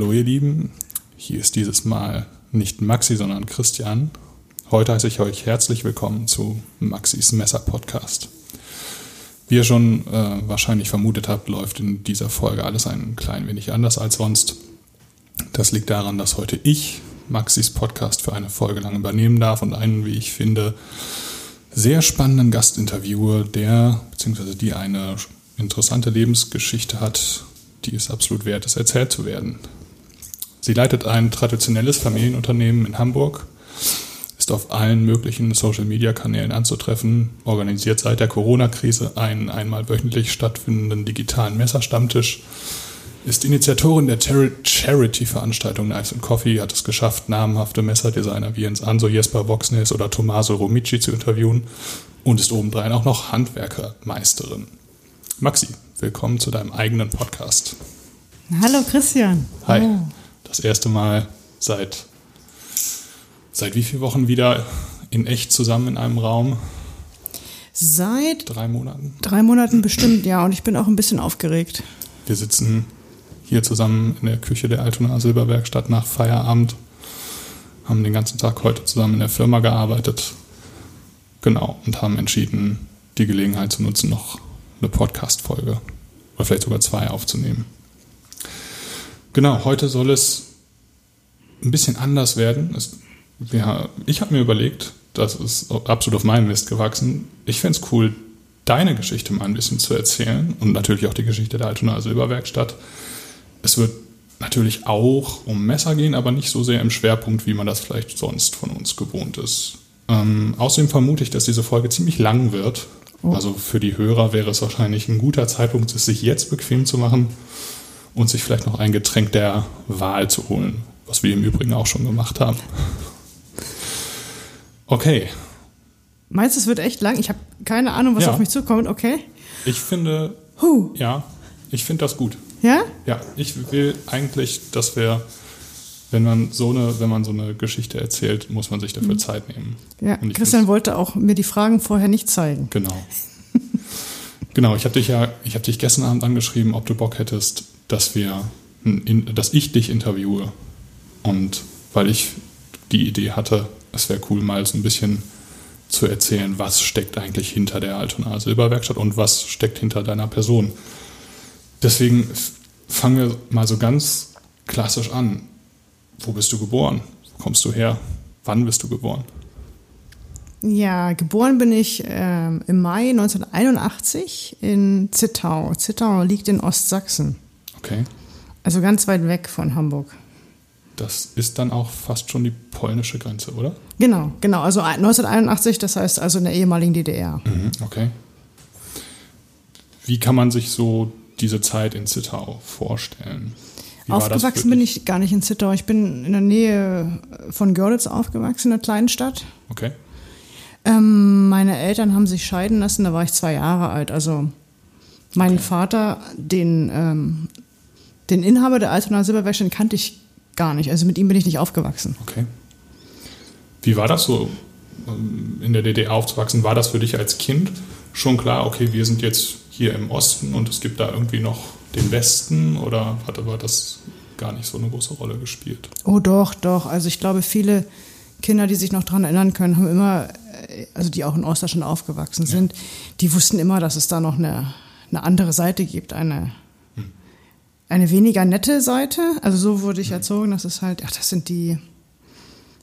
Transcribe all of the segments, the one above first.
Hallo ihr Lieben, hier ist dieses Mal nicht Maxi, sondern Christian. Heute heiße ich euch herzlich willkommen zu Maxis Messer Podcast. Wie ihr schon äh, wahrscheinlich vermutet habt, läuft in dieser Folge alles ein klein wenig anders als sonst. Das liegt daran, dass heute ich Maxis Podcast für eine Folge lang übernehmen darf und einen, wie ich finde, sehr spannenden Gast interviewe, der bzw. die eine interessante Lebensgeschichte hat, die es absolut wert ist, erzählt zu werden. Sie leitet ein traditionelles Familienunternehmen in Hamburg, ist auf allen möglichen Social-Media-Kanälen anzutreffen, organisiert seit der Corona-Krise einen einmal wöchentlich stattfindenden digitalen Messerstammtisch, ist Initiatorin der Charity-Veranstaltung Nice and Coffee, hat es geschafft, namhafte Messerdesigner wie Jens Anso, Jesper Voxnes oder Tommaso Romici zu interviewen und ist obendrein auch noch Handwerkermeisterin. Maxi, willkommen zu deinem eigenen Podcast. Hallo Christian. Hi. Oh. Das erste Mal seit seit wie vielen Wochen wieder in echt zusammen in einem Raum? Seit drei Monaten. Drei Monaten bestimmt, ja. Und ich bin auch ein bisschen aufgeregt. Wir sitzen hier zusammen in der Küche der Altona Silberwerkstatt nach Feierabend, haben den ganzen Tag heute zusammen in der Firma gearbeitet. Genau, und haben entschieden, die Gelegenheit zu nutzen, noch eine Podcast-Folge oder vielleicht sogar zwei aufzunehmen. Genau, heute soll es ein bisschen anders werden. Es, ja, ich habe mir überlegt, das ist absolut auf meinen Mist gewachsen. Ich fände es cool, deine Geschichte mal ein bisschen zu erzählen und natürlich auch die Geschichte der Altona Silberwerkstatt. Es wird natürlich auch um Messer gehen, aber nicht so sehr im Schwerpunkt, wie man das vielleicht sonst von uns gewohnt ist. Ähm, außerdem vermute ich, dass diese Folge ziemlich lang wird, Oh. Also für die Hörer wäre es wahrscheinlich ein guter Zeitpunkt, es sich jetzt bequem zu machen und sich vielleicht noch ein Getränk der Wahl zu holen, was wir im Übrigen auch schon gemacht haben. Okay. Meinst du, es wird echt lang? Ich habe keine Ahnung, was ja. auf mich zukommt. Okay. Ich finde, huh. ja, ich finde das gut. Ja? Ja, ich will eigentlich, dass wir wenn man so eine, wenn man so eine Geschichte erzählt, muss man sich dafür mhm. Zeit nehmen. Ja, Christian wollte auch mir die Fragen vorher nicht zeigen. Genau. genau, ich habe dich ja, ich habe dich gestern Abend angeschrieben, ob du Bock hättest, dass wir, dass ich dich interviewe. Und weil ich die Idee hatte, es wäre cool, mal so ein bisschen zu erzählen, was steckt eigentlich hinter der Altona Silberwerkstatt und was steckt hinter deiner Person. Deswegen fangen wir mal so ganz klassisch an. Wo bist du geboren? Wo kommst du her? Wann bist du geboren? Ja, geboren bin ich äh, im Mai 1981 in Zittau. Zittau liegt in Ostsachsen. Okay. Also ganz weit weg von Hamburg. Das ist dann auch fast schon die polnische Grenze, oder? Genau, genau. Also 1981, das heißt also in der ehemaligen DDR. Mhm, okay. Wie kann man sich so diese Zeit in Zittau vorstellen? Wie aufgewachsen bin ich gar nicht in Zittau. Ich bin in der Nähe von Görlitz aufgewachsen, in einer kleinen Stadt. Okay. Ähm, meine Eltern haben sich scheiden lassen, da war ich zwei Jahre alt. Also meinen okay. Vater, den, ähm, den Inhaber der Altona Silberwerkstatt, kannte ich gar nicht. Also mit ihm bin ich nicht aufgewachsen. Okay. Wie war das so, ähm, in der DDR aufzuwachsen? War das für dich als Kind schon klar, okay, wir sind jetzt hier im Osten und es gibt da irgendwie noch den Westen oder hat aber das gar nicht so eine große Rolle gespielt? Oh doch, doch. Also ich glaube, viele Kinder, die sich noch daran erinnern können, haben immer, äh, also die auch in Ostdeutschland aufgewachsen sind, ja. die wussten immer, dass es da noch eine, eine andere Seite gibt, eine. Eine weniger nette Seite. Also so wurde ich hm. erzogen, dass es halt, ach, das sind die,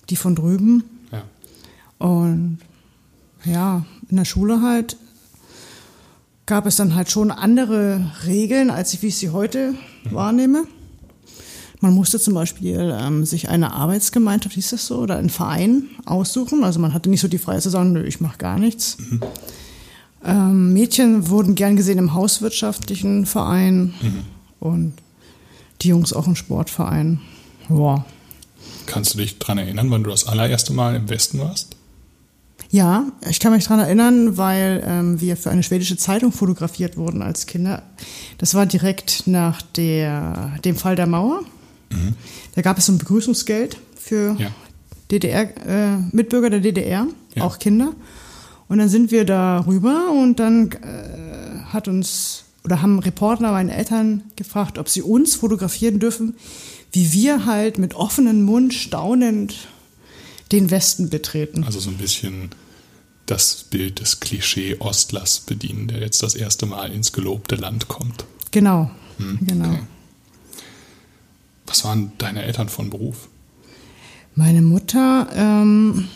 die von drüben. Ja. Und ja, in der Schule halt gab es dann halt schon andere Regeln, als wie ich sie heute mhm. wahrnehme. Man musste zum Beispiel ähm, sich eine Arbeitsgemeinschaft, hieß das so, oder einen Verein aussuchen. Also man hatte nicht so die Freiheit zu sagen, nö, ich mache gar nichts. Mhm. Ähm, Mädchen wurden gern gesehen im hauswirtschaftlichen Verein mhm. Und die Jungs auch im Sportverein. Ja. Kannst du dich daran erinnern, wann du das allererste Mal im Westen warst? Ja, ich kann mich daran erinnern, weil ähm, wir für eine schwedische Zeitung fotografiert wurden als Kinder. Das war direkt nach der, dem Fall der Mauer. Mhm. Da gab es so ein Begrüßungsgeld für ja. DDR, äh, Mitbürger der DDR, ja. auch Kinder. Und dann sind wir da rüber und dann äh, hat uns oder haben Reporter meine Eltern gefragt, ob sie uns fotografieren dürfen, wie wir halt mit offenem Mund staunend den Westen betreten. Also so ein bisschen das Bild des Klischee-Ostlers bedienen, der jetzt das erste Mal ins gelobte Land kommt. Genau, hm, genau. Okay. Was waren deine Eltern von Beruf? Meine Mutter ähm,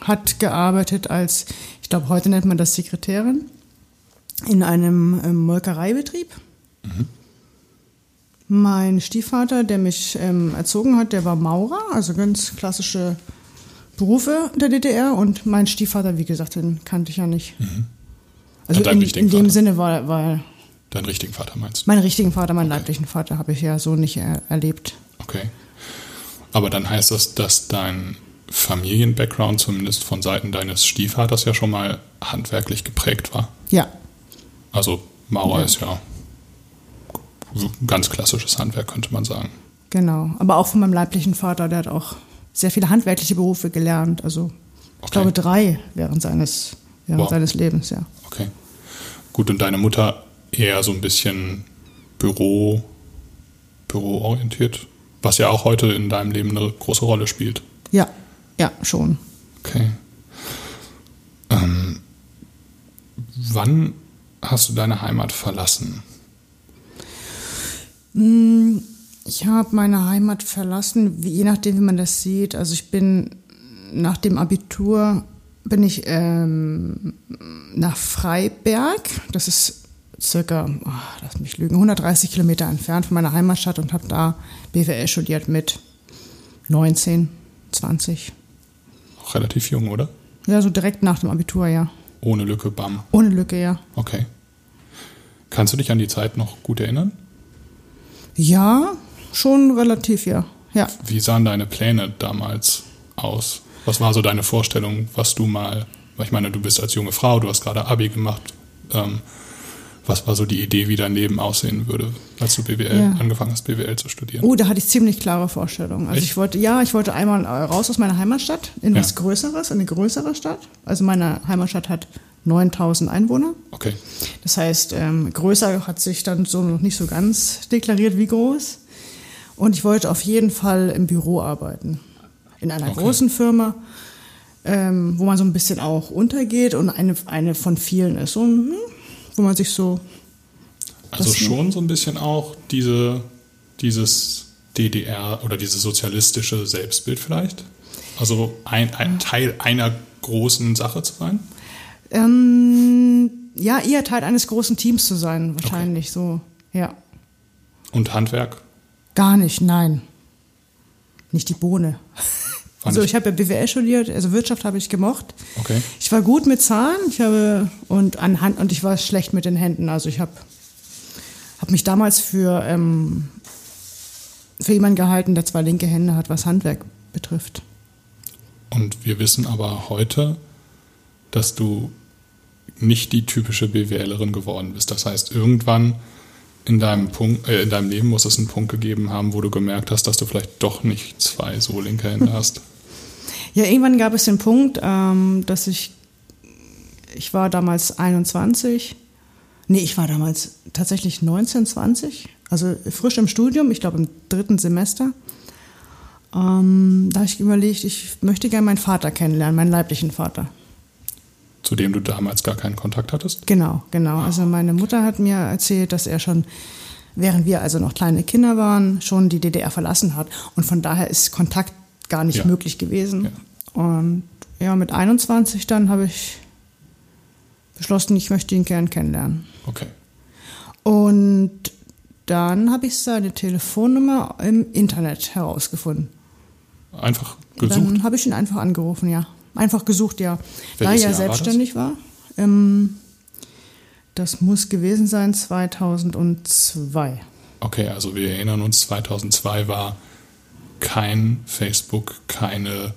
hat gearbeitet als, ich glaube, heute nennt man das Sekretärin, in einem ähm, Molkereibetrieb. Mhm. Mein Stiefvater, der mich ähm, erzogen hat, der war Maurer, also ganz klassische Berufe der DDR. Und mein Stiefvater, wie gesagt, den kannte ich ja nicht. Mhm. Also in, in, dem Sinne war, war Deinen richtigen Vater meinst du? Meinen richtigen Vater, meinen okay. leiblichen Vater habe ich ja so nicht er erlebt. Okay. Aber dann heißt das, dass dein Familien-Background zumindest von Seiten deines Stiefvaters ja schon mal handwerklich geprägt war. Ja. Also Mauer ja. ist ja ganz klassisches Handwerk, könnte man sagen. Genau. Aber auch von meinem leiblichen Vater, der hat auch sehr viele handwerkliche Berufe gelernt. Also ich okay. glaube drei während seines, während wow. seines Lebens, ja. Okay. Gut, und deine Mutter eher so ein bisschen Büro, büroorientiert, was ja auch heute in deinem Leben eine große Rolle spielt. Ja, ja, schon. Okay. Ähm, wann hast du deine Heimat verlassen? Hm, ich habe meine Heimat verlassen, je nachdem, wie man das sieht. Also ich bin nach dem Abitur bin ich ähm, nach Freiberg. Das ist circa, oh, lass mich lügen, 130 Kilometer entfernt von meiner Heimatstadt und habe da BWL studiert mit 19, 20. Auch relativ jung, oder? Ja, so direkt nach dem Abitur, ja. Ohne Lücke, bam. Ohne Lücke, ja. Okay. Kannst du dich an die Zeit noch gut erinnern? Ja, schon relativ, ja. ja. Wie sahen deine Pläne damals aus? Was war so deine Vorstellung, was du mal, ich meine, du bist als junge Frau, du hast gerade Abi gemacht, ähm, was war so die Idee, wie dein Leben aussehen würde, als du BWL ja. angefangen hast, BWL zu studieren? Oh, da hatte ich ziemlich klare Vorstellungen. Also Echt? ich wollte, ja, ich wollte einmal raus aus meiner Heimatstadt in ja. was Größeres, in eine größere Stadt. Also meine Heimatstadt hat 9000 Einwohner. Okay. Das heißt, ähm, größer hat sich dann so noch nicht so ganz deklariert wie groß. Und ich wollte auf jeden Fall im Büro arbeiten. In einer okay. großen Firma, ähm, wo man so ein bisschen auch untergeht und eine, eine von vielen ist. So, hm, wo man sich so. Also schon so ein bisschen auch diese, dieses DDR oder dieses sozialistische Selbstbild vielleicht? Also ein, ein Teil einer großen Sache zu sein? Ähm, ja, eher Teil eines großen Teams zu sein, wahrscheinlich okay. so, ja. Und Handwerk? Gar nicht, nein. Nicht die Bohne. Also ich habe ja BWL studiert, also Wirtschaft habe ich gemocht. Okay. Ich war gut mit Zahlen, ich habe und anhand und ich war schlecht mit den Händen. Also ich habe hab mich damals für ähm, für jemanden gehalten, der zwei linke Hände hat, was Handwerk betrifft. Und wir wissen aber heute, dass du nicht die typische BWLerin geworden bist. Das heißt, irgendwann in deinem, Punkt, äh, in deinem Leben muss es einen Punkt gegeben haben, wo du gemerkt hast, dass du vielleicht doch nicht zwei so linke Hände hast. Ja, irgendwann gab es den Punkt, ähm, dass ich, ich war damals 21, nee, ich war damals tatsächlich 19, 20, also frisch im Studium, ich glaube im dritten Semester. Ähm, da habe ich überlegt, ich möchte gerne meinen Vater kennenlernen, meinen leiblichen Vater. Zu dem du damals gar keinen Kontakt hattest? Genau, genau. Also meine Mutter hat mir erzählt, dass er schon, während wir also noch kleine Kinder waren, schon die DDR verlassen hat. Und von daher ist Kontakt gar nicht ja. möglich gewesen. Ja. Und ja, mit 21 dann habe ich beschlossen, ich möchte ihn gern kennenlernen. Okay. Und dann habe ich seine Telefonnummer im Internet herausgefunden. Einfach gesucht? Dann habe ich ihn einfach angerufen, ja. Einfach gesucht, ja. Welches da er Jahr selbstständig war. war ähm, das muss gewesen sein 2002. Okay, also wir erinnern uns, 2002 war kein Facebook, keine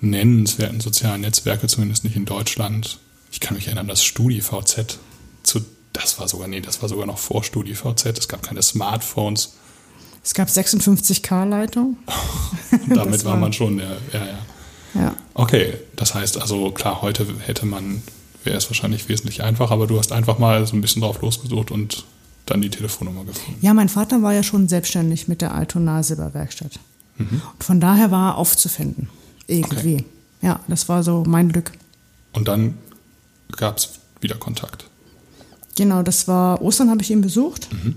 nennenswerten sozialen Netzwerke, zumindest nicht in Deutschland. Ich kann mich erinnern, das StudiVZ, zu, das war sogar, nee, das war sogar noch vor StudiVZ, es gab keine Smartphones. Es gab 56K-Leitung. Damit war, war man schon, ja, ja, ja. Ja. Okay, das heißt also, klar, heute hätte man, wäre es wahrscheinlich wesentlich einfacher, aber du hast einfach mal so ein bisschen drauf losgesucht und dann die Telefonnummer gefunden. Ja, mein Vater war ja schon selbstständig mit der Altona Silberwerkstatt. Mhm. Und von daher war er aufzufinden. Irgendwie. Okay. Ja, das war so mein Glück. Und dann gab es wieder Kontakt. Genau, das war Ostern habe ich ihn besucht. Mhm.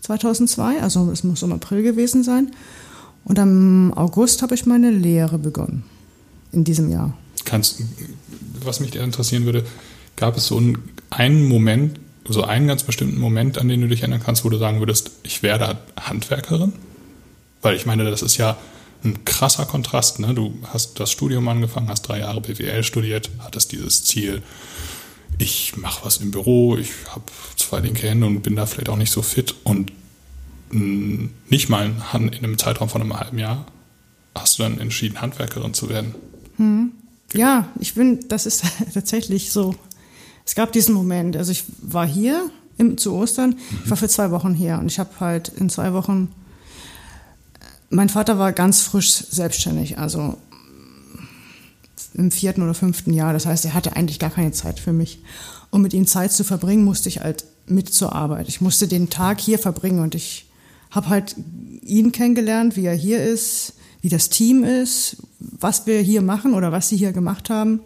2002, also es muss im April gewesen sein. Und am August habe ich meine Lehre begonnen. In diesem Jahr. Kannst, was mich interessieren würde, gab es so einen Moment, so einen ganz bestimmten Moment, an den du dich erinnern kannst, wo du sagen würdest, ich werde Handwerkerin? Weil ich meine, das ist ja ein krasser Kontrast. Ne? Du hast das Studium angefangen, hast drei Jahre BWL studiert, hattest dieses Ziel, ich mache was im Büro, ich habe zwei linke Hände und bin da vielleicht auch nicht so fit und nicht mal in einem Zeitraum von einem halben Jahr hast du dann entschieden, Handwerkerin zu werden. Hm. Ja, ich bin, das ist tatsächlich so. Es gab diesen Moment, also ich war hier im, zu Ostern, mhm. ich war für zwei Wochen hier und ich habe halt in zwei Wochen, mein Vater war ganz frisch selbstständig, also im vierten oder fünften Jahr. Das heißt, er hatte eigentlich gar keine Zeit für mich. Um mit ihm Zeit zu verbringen, musste ich halt mit zur Arbeit. Ich musste den Tag hier verbringen und ich habe halt ihn kennengelernt, wie er hier ist, wie das Team ist, was wir hier machen oder was sie hier gemacht haben,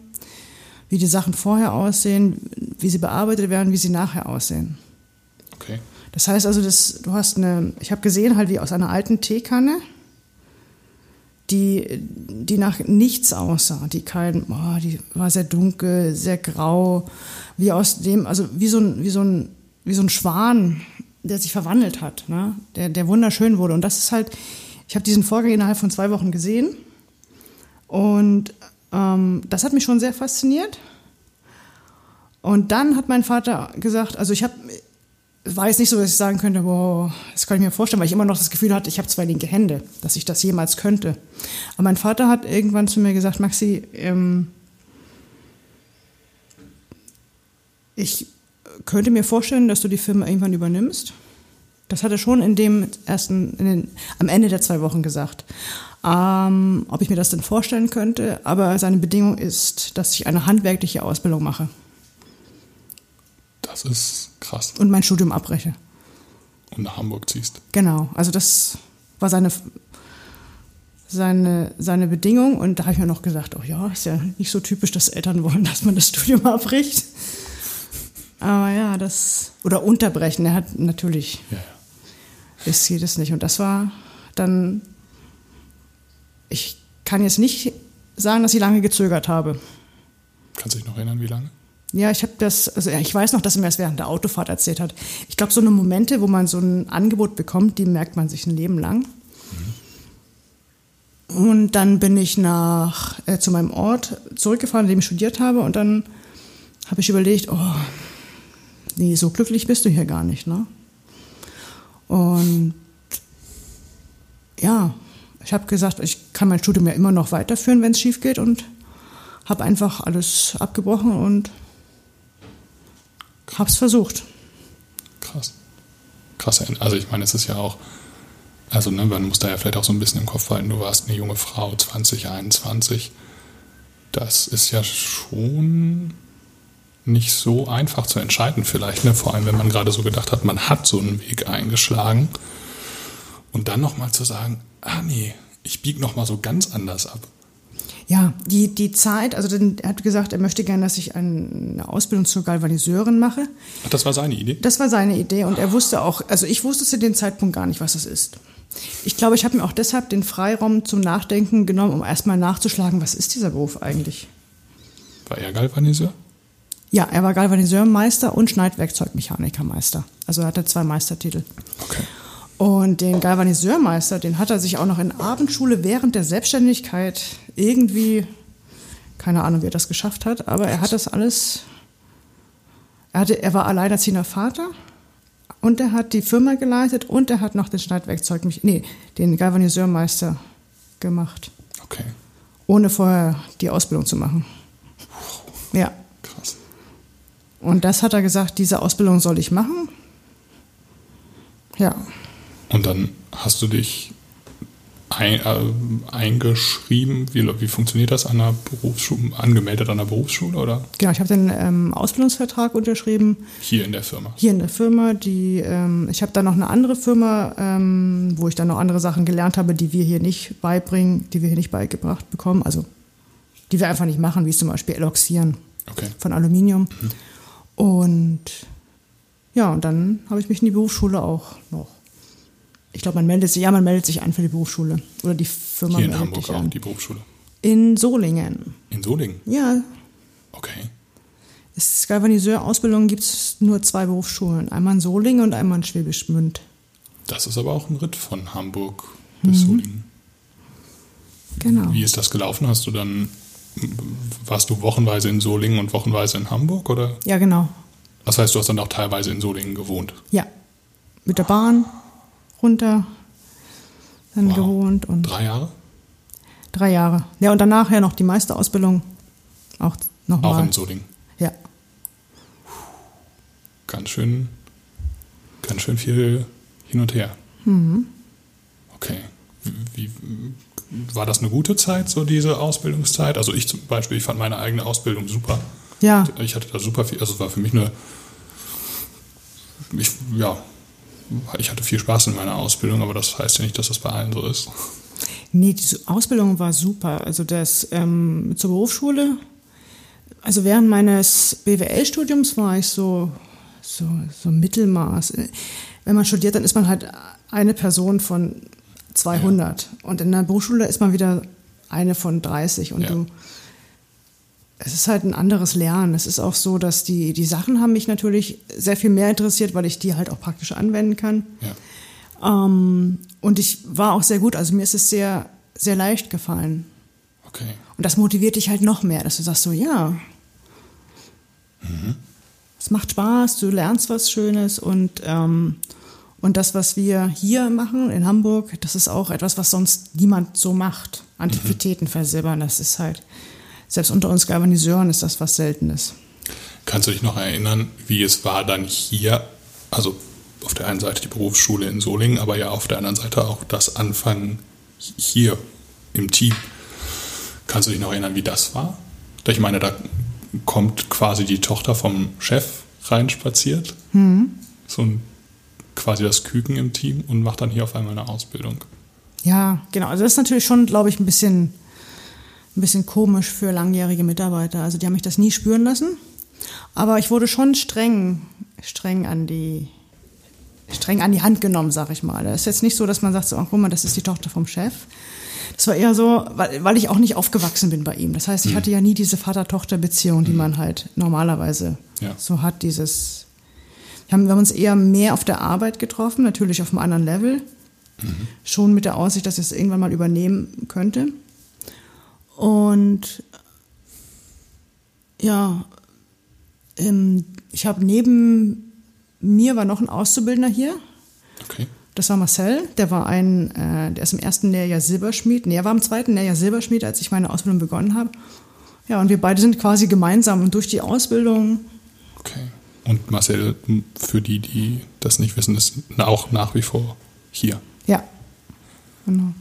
wie die Sachen vorher aussehen, wie sie bearbeitet werden, wie sie nachher aussehen. Okay. Das heißt also, das, du hast eine, ich habe gesehen halt wie aus einer alten Teekanne, die, die nach nichts aussah, die kein, oh, die war sehr dunkel, sehr grau, wie aus dem, also wie so ein, wie so ein, wie so ein Schwan, der sich verwandelt hat, ne? der, der wunderschön wurde. Und das ist halt, ich habe diesen Vorgang innerhalb von zwei Wochen gesehen und ähm, das hat mich schon sehr fasziniert. Und dann hat mein Vater gesagt, also ich habe war jetzt nicht so, dass ich sagen könnte, wow, das kann ich mir vorstellen, weil ich immer noch das Gefühl hatte, ich habe zwei linke Hände, dass ich das jemals könnte. Aber mein Vater hat irgendwann zu mir gesagt, Maxi, ähm, ich könnte mir vorstellen, dass du die Firma irgendwann übernimmst. Das hat er schon in dem ersten, in den, am Ende der zwei Wochen gesagt. Ähm, ob ich mir das denn vorstellen könnte, aber seine Bedingung ist, dass ich eine handwerkliche Ausbildung mache. Das ist krass. Und mein Studium abbreche. Und nach Hamburg ziehst. Genau, also das war seine, seine, seine Bedingung. Und da habe ich mir noch gesagt, oh ja, ist ja nicht so typisch, dass Eltern wollen, dass man das Studium abbricht. Aber ja, das. Oder unterbrechen. Er hat natürlich. Ja, ja. Geht es nicht. Und das war dann. Ich kann jetzt nicht sagen, dass ich lange gezögert habe. Kannst du dich noch erinnern, wie lange? Ja, ich habe das, also ich weiß noch, dass er mir das während der Autofahrt erzählt hat. Ich glaube, so eine Momente, wo man so ein Angebot bekommt, die merkt man sich ein Leben lang. Mhm. Und dann bin ich nach äh, zu meinem Ort zurückgefahren, in dem ich studiert habe, und dann habe ich überlegt, oh, nee, so glücklich bist du hier gar nicht, ne? Und ja, ich habe gesagt, ich kann mein Studium ja immer noch weiterführen, wenn es schief geht und habe einfach alles abgebrochen und hab's versucht. Krass. Krass. Also ich meine, es ist ja auch, also ne, man muss da ja vielleicht auch so ein bisschen im Kopf halten, du warst eine junge Frau, 20, 21. Das ist ja schon nicht so einfach zu entscheiden vielleicht, ne? vor allem wenn man gerade so gedacht hat, man hat so einen Weg eingeschlagen und dann nochmal zu sagen, ah nee, ich biege nochmal so ganz anders ab. Ja, die, die Zeit, also er hat gesagt, er möchte gerne, dass ich eine Ausbildung zur Galvaniseurin mache. Ach, das war seine Idee? Das war seine Idee und er wusste auch, also ich wusste zu dem Zeitpunkt gar nicht, was das ist. Ich glaube, ich habe mir auch deshalb den Freiraum zum Nachdenken genommen, um erstmal nachzuschlagen, was ist dieser Beruf eigentlich? War er Galvaniseur? Ja, er war Galvaniseurmeister und Schneidwerkzeugmechanikermeister. Also er hatte zwei Meistertitel. Okay. Und den Galvaniseurmeister, den hat er sich auch noch in Abendschule während der Selbstständigkeit irgendwie, keine Ahnung, wie er das geschafft hat, aber er hat das alles, er, hatte, er war alleinerziehender Vater und er hat die Firma geleitet und er hat noch den Schneidwerkzeug, nee, den Galvaniseurmeister gemacht. Okay. Ohne vorher die Ausbildung zu machen. Ja. Krass. Und das hat er gesagt, diese Ausbildung soll ich machen. Ja. Und dann hast du dich ein, äh, eingeschrieben? Wie, wie funktioniert das an einer Berufsschule, angemeldet an einer Berufsschule oder Genau, ich habe den ähm, Ausbildungsvertrag unterschrieben, hier in der Firma? hier in der Firma. Die, ähm, ich habe dann noch eine andere Firma, ähm, wo ich dann noch andere Sachen gelernt habe, die wir hier nicht beibringen, die wir hier nicht beigebracht bekommen. Also die wir einfach nicht machen, wie zum Beispiel Eloxieren Okay. von Aluminium. Und ja, und dann habe ich mich in die Berufsschule auch noch. Ich glaube, man meldet sich, ja, man meldet sich an für die Berufsschule. Oder die Firma Hier in meldet Hamburg auch, an. die Berufsschule. In Solingen. In Solingen? Ja, Okay. es Galvaniseur-Ausbildung gibt es nur zwei Berufsschulen. Einmal in Solingen und einmal in Schwäbisch Gmünd. Das ist aber auch ein Ritt von Hamburg bis Mhm. Solingen. Genau. Wie ist das gelaufen? Hast du dann, warst du wochenweise in Solingen und wochenweise in Hamburg? Oder? Ja, genau. Das heißt, du hast dann auch teilweise in Solingen gewohnt. Ja. Mit der Bahn runter, dann Wow. gewohnt und Drei Jahre? drei Jahre. Ja, und danach ja noch die Meisterausbildung. Auch Auch nochmal. in Solingen. Ja. Ganz schön, ganz schön viel hin und her. Mhm. Okay. Wie, war das eine gute Zeit, so diese Ausbildungszeit? Also ich zum Beispiel, ich fand meine eigene Ausbildung super. Ja, Ich hatte da super viel, also es war für mich eine, ich, ja, ich hatte viel Spaß in meiner Ausbildung, aber das heißt ja nicht, dass das bei allen so ist. Nee, diese Ausbildung war super. Also das ähm, zur Berufsschule, also während meines BWL-Studiums war ich so, so, so Mittelmaß. Wenn man studiert, dann ist man halt eine Person von 200. Und in der Berufsschule ist man wieder eine von 30. Und Ja. du, es ist halt ein anderes Lernen. Es ist auch so, dass die, die Sachen haben mich natürlich sehr viel mehr interessiert, weil ich die halt auch praktisch anwenden kann. Ja, Ähm, und ich war auch sehr gut, also mir ist es sehr, sehr leicht gefallen. okay. Und das motiviert dich halt noch mehr, dass du sagst so, ja, es macht Spaß, du lernst was Schönes und, ähm, und das, was wir hier machen in Hamburg, das ist auch etwas, was sonst niemand so macht. Antiquitäten versilbern, das ist halt, selbst unter uns Galvaniseuren ist das was Seltenes. Kannst du dich noch erinnern, wie es war dann hier, also auf der einen Seite die Berufsschule in Solingen, aber ja auf der anderen Seite auch das Anfangen hier im Team. Kannst du dich noch erinnern, wie das war? Ich meine, da kommt quasi die Tochter vom Chef reinspaziert, so ein, quasi das Küken im Team und macht dann hier auf einmal eine Ausbildung. Ja, genau. Also das ist natürlich schon, glaube ich, ein bisschen, ein bisschen komisch für langjährige Mitarbeiter. Also die haben mich das nie spüren lassen. Aber ich wurde schon streng, streng an die, streng an die Hand genommen, sag ich mal. Es ist jetzt nicht so, dass man sagt, so, ach, guck mal, das ist die Tochter vom Chef. Das war eher so, weil, weil ich auch nicht aufgewachsen bin bei ihm. Das heißt, ich hatte ja nie diese Vater-Tochter-Beziehung, die man halt normalerweise Ja. so hat. Dieses, wir haben, wir haben uns eher mehr auf der Arbeit getroffen, natürlich auf einem anderen Level. Schon mit der Aussicht, dass ich es irgendwann mal übernehmen könnte. Und ja, ähm, ich habe neben mir war noch ein Auszubildender hier. Okay. Das war Marcel, der war ein, äh, der ist im ersten Lehrjahr Silberschmied. Nee, er war im zweiten Lehrjahr Silberschmied, als ich meine Ausbildung begonnen habe. Ja, und wir beide sind quasi gemeinsam und durch die Ausbildung, Okay. Und Marcel, für die, die das nicht wissen, ist auch nach wie vor hier. ja, genau.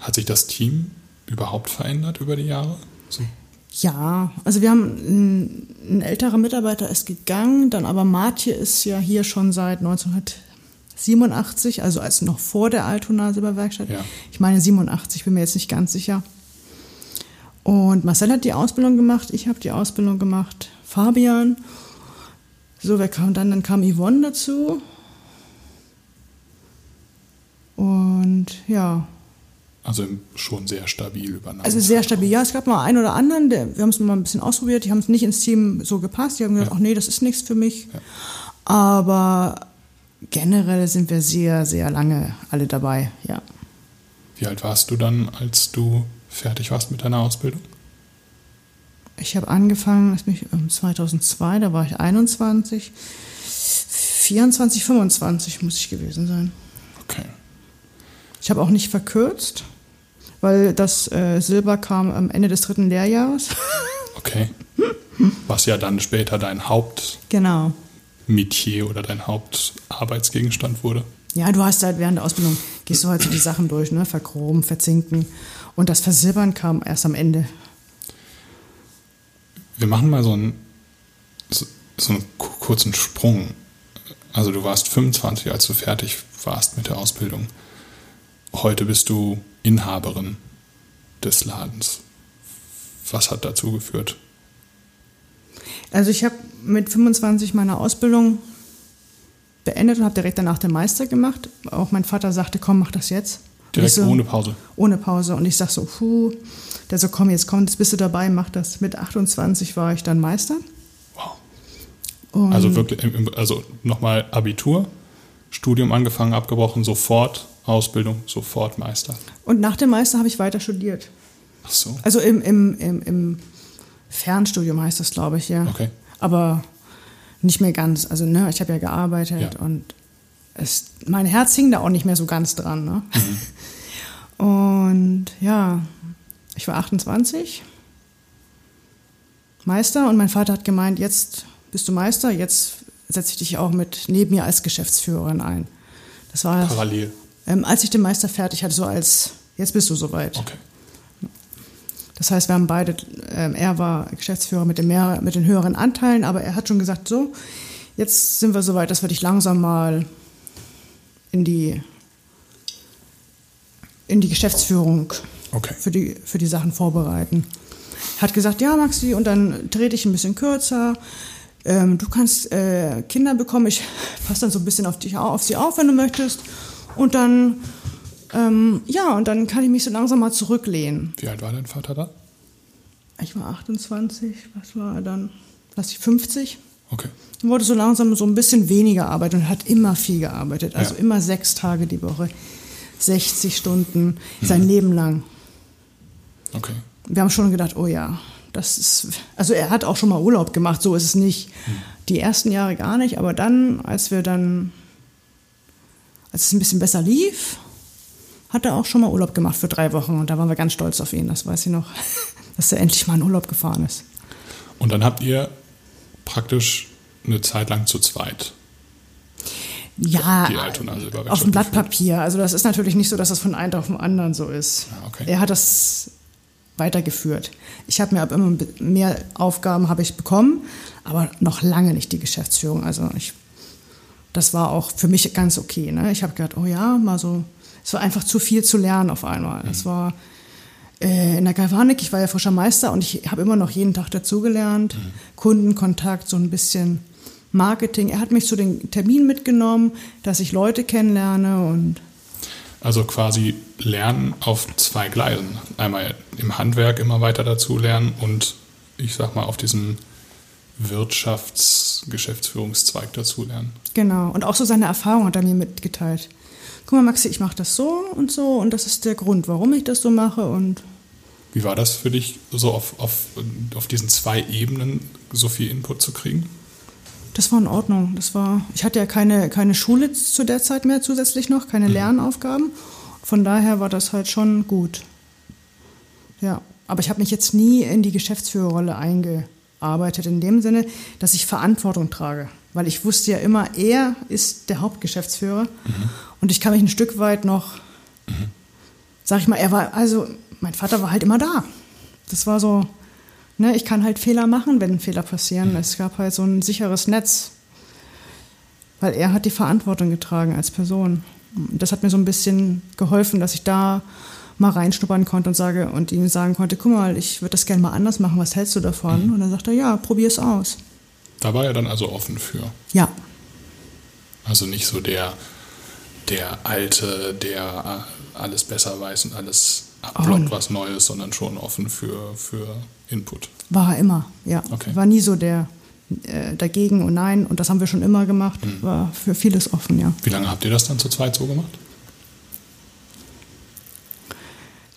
Hat sich das Team überhaupt verändert über die Jahre? So. Ja, also wir haben ein, älterer Mitarbeiter ist gegangen, dann aber Martje ist ja hier schon seit 1987, also als noch vor der Altona Silberwerkstatt. Ja. Ich meine 87, bin mir jetzt nicht ganz sicher. Und Marcel hat die Ausbildung gemacht, ich habe die Ausbildung gemacht, Fabian. So, wer kam dann? Dann kam Yvonne dazu. Und ja, Also schon sehr stabil übereinander. also sehr stabil. Ja, es gab mal einen oder anderen, der, wir haben es mal ein bisschen ausprobiert, die haben es nicht ins Team so gepasst. Die haben gesagt, Ja. ach nee, das ist nichts für mich. Ja. Aber generell sind wir sehr, sehr lange alle dabei, ja. Wie alt warst du dann, als du fertig warst mit deiner Ausbildung? Ich habe angefangen, mich, ähm, 2002, da war ich 21. 24, 25 muss ich gewesen sein. Okay. Ich habe auch nicht verkürzt, weil das äh, Silber kam am Ende des dritten Lehrjahres. Okay. Was ja dann später dein genau. Hauptmetier oder dein Hauptarbeitsgegenstand wurde. Ja, du hast halt während der Ausbildung gehst du halt so die Sachen durch, ne? Verchromen, verzinken. Und das Versilbern kam erst am Ende. Wir machen mal so einen, so, so einen kurzen Sprung. Also du warst 25, als du fertig warst mit der Ausbildung. Heute bist du Inhaberin des Ladens. Was hat dazu geführt? Also ich habe mit 25 meine Ausbildung beendet und habe direkt danach den Meister gemacht. Auch mein Vater sagte, komm, mach das jetzt. Direkt so, ohne Pause? Ohne Pause. Und ich sag so, puh. Der so, komm, jetzt komm, jetzt bist du dabei, mach das. Mit 28 war ich dann Meister. Wow. Und also wirklich, also nochmal Abitur, Studium angefangen, abgebrochen, sofort Ausbildung, sofort Meister. Und nach dem Meister habe ich weiter studiert. Ach so. Also im, im, im, im Fernstudium heißt das, glaube ich, ja. Okay. Aber nicht mehr ganz. Also, ne, ich habe ja gearbeitet ja. und es, mein Herz hing da auch nicht mehr so ganz dran. Ne? Mhm. Und ja, ich war 28, Meister, und mein Vater hat gemeint, jetzt bist du Meister, jetzt setze ich dich auch mit neben mir als Geschäftsführerin ein. Das war parallel. Ähm, als ich den Meister fertig hatte, so als jetzt bist du soweit. Okay. Das heißt, wir haben beide, äh, er war Geschäftsführer mit, dem mehr, mit den höheren Anteilen, aber er hat schon gesagt, so, jetzt sind wir soweit, dass wir dich langsam mal in die, in die Geschäftsführung okay. für, die, für die Sachen vorbereiten. Hat gesagt, ja, Maxi, und dann trete ich ein bisschen kürzer. Ähm, du kannst äh, Kinder bekommen, ich passe dann so ein bisschen auf, dich, auf sie auf, wenn du möchtest. Und dann ähm, ja, und dann kann ich mich so langsam mal zurücklehnen. Wie alt war dein Vater da? Ich war 28, was war er dann? Lass ich 50. Okay. Dann wurde so langsam so ein bisschen weniger arbeiten und hat immer viel gearbeitet. Also ja. immer sechs Tage die Woche, 60 Stunden, mhm. sein Leben lang. Okay. Wir haben schon gedacht, oh ja, das ist. Also er hat auch schon mal Urlaub gemacht, so ist es nicht. Mhm. Die ersten Jahre gar nicht, aber dann, als wir dann, als es ein bisschen besser lief, hat er auch schon mal Urlaub gemacht für drei Wochen und da waren wir ganz stolz auf ihn, das weiß ich noch, dass er endlich mal in Urlaub gefahren ist. Und dann habt ihr praktisch eine Zeit lang zu zweit. Ja, auf dem Blatt Papier. Also das ist natürlich nicht so, dass das von einem auf den anderen so ist. Ja, okay. Er hat das weitergeführt. Ich habe mir ab immer mehr Aufgaben habe ich bekommen, aber noch lange nicht die Geschäftsführung. Also ich, das war auch für mich ganz okay. Ne? Ich habe gedacht, oh ja, mal so es war einfach zu viel zu lernen auf einmal. Es mhm. war äh, in der Galvanik, ich war ja frischer Meister und ich habe immer noch jeden Tag dazugelernt. Mhm. Kundenkontakt, so ein bisschen Marketing. Er hat mich zu den Terminen mitgenommen, dass ich Leute kennenlerne und also quasi lernen auf zwei Gleisen. Einmal im Handwerk immer weiter dazu lernen und ich sag mal auf diesem Wirtschaftsgeschäftsführungszweig dazu lernen. Genau. Und auch so seine Erfahrung hat er mir mitgeteilt guck mal Maxi, ich mache das so und so und das ist der Grund, warum ich das so mache und wie war das für dich, so auf, auf, auf diesen zwei Ebenen so viel Input zu kriegen? Das war in Ordnung. Das war, ich hatte ja keine, keine Schule zu der Zeit mehr zusätzlich noch, keine mhm. Lernaufgaben. Von daher war das halt schon gut. Ja, aber ich habe mich jetzt nie in die Geschäftsführerrolle eingearbeitet, in dem Sinne, dass ich Verantwortung trage. Weil ich wusste ja immer, er ist der Hauptgeschäftsführer. Mhm. Und ich kann mich ein Stück weit noch, mhm. sag ich mal, er war, also mein Vater war halt immer da. Das war so, ne, ich kann halt Fehler machen, wenn Fehler passieren. Mhm. Es gab halt so ein sicheres Netz. Weil er hat die Verantwortung getragen als Person. Und das hat mir so ein bisschen geholfen, dass ich da mal reinschnuppern konnte und sage und ihm sagen konnte, guck mal, ich würde das gerne mal anders machen, was hältst du davon? Mhm. Und dann sagt er, ja, probier es aus. Da war er dann also offen für. Ja. Also nicht so der, der Alte, der alles besser weiß und alles abblockt, oh. was Neues, sondern schon offen für, für Input. War er immer, ja. Okay. War nie so der äh, dagegen und nein und das haben wir schon immer gemacht. Mhm. War für vieles offen, ja. Wie lange habt ihr das dann zu zweit so gemacht?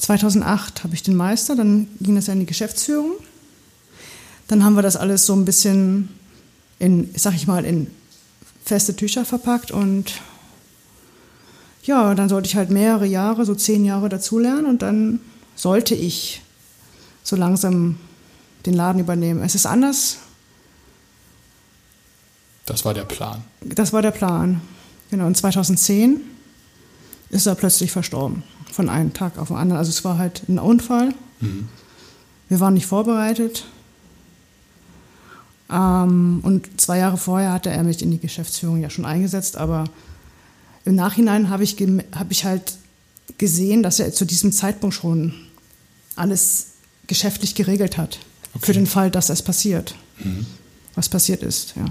2008 habe ich den Meister, dann ging das ja in die Geschäftsführung. Dann haben wir das alles so ein bisschen in, sag ich mal, in feste Tücher verpackt und ja, dann sollte ich halt mehrere Jahre, so zehn Jahre dazulernen und dann sollte ich so langsam den Laden übernehmen. Es ist anders. Das war der Plan. Das war der Plan. Genau, und 2010 ist er plötzlich verstorben. Von einem Tag auf den anderen. Also es war halt ein Unfall. Mhm. Wir waren nicht vorbereitet. Ähm, und zwei Jahre vorher hatte er mich in die Geschäftsführung ja schon eingesetzt, aber im Nachhinein habe ich, hab ich halt gesehen, dass er zu diesem Zeitpunkt schon alles geschäftlich geregelt hat. Okay. Für den Fall, dass es passiert. Mhm. Was passiert ist, ja.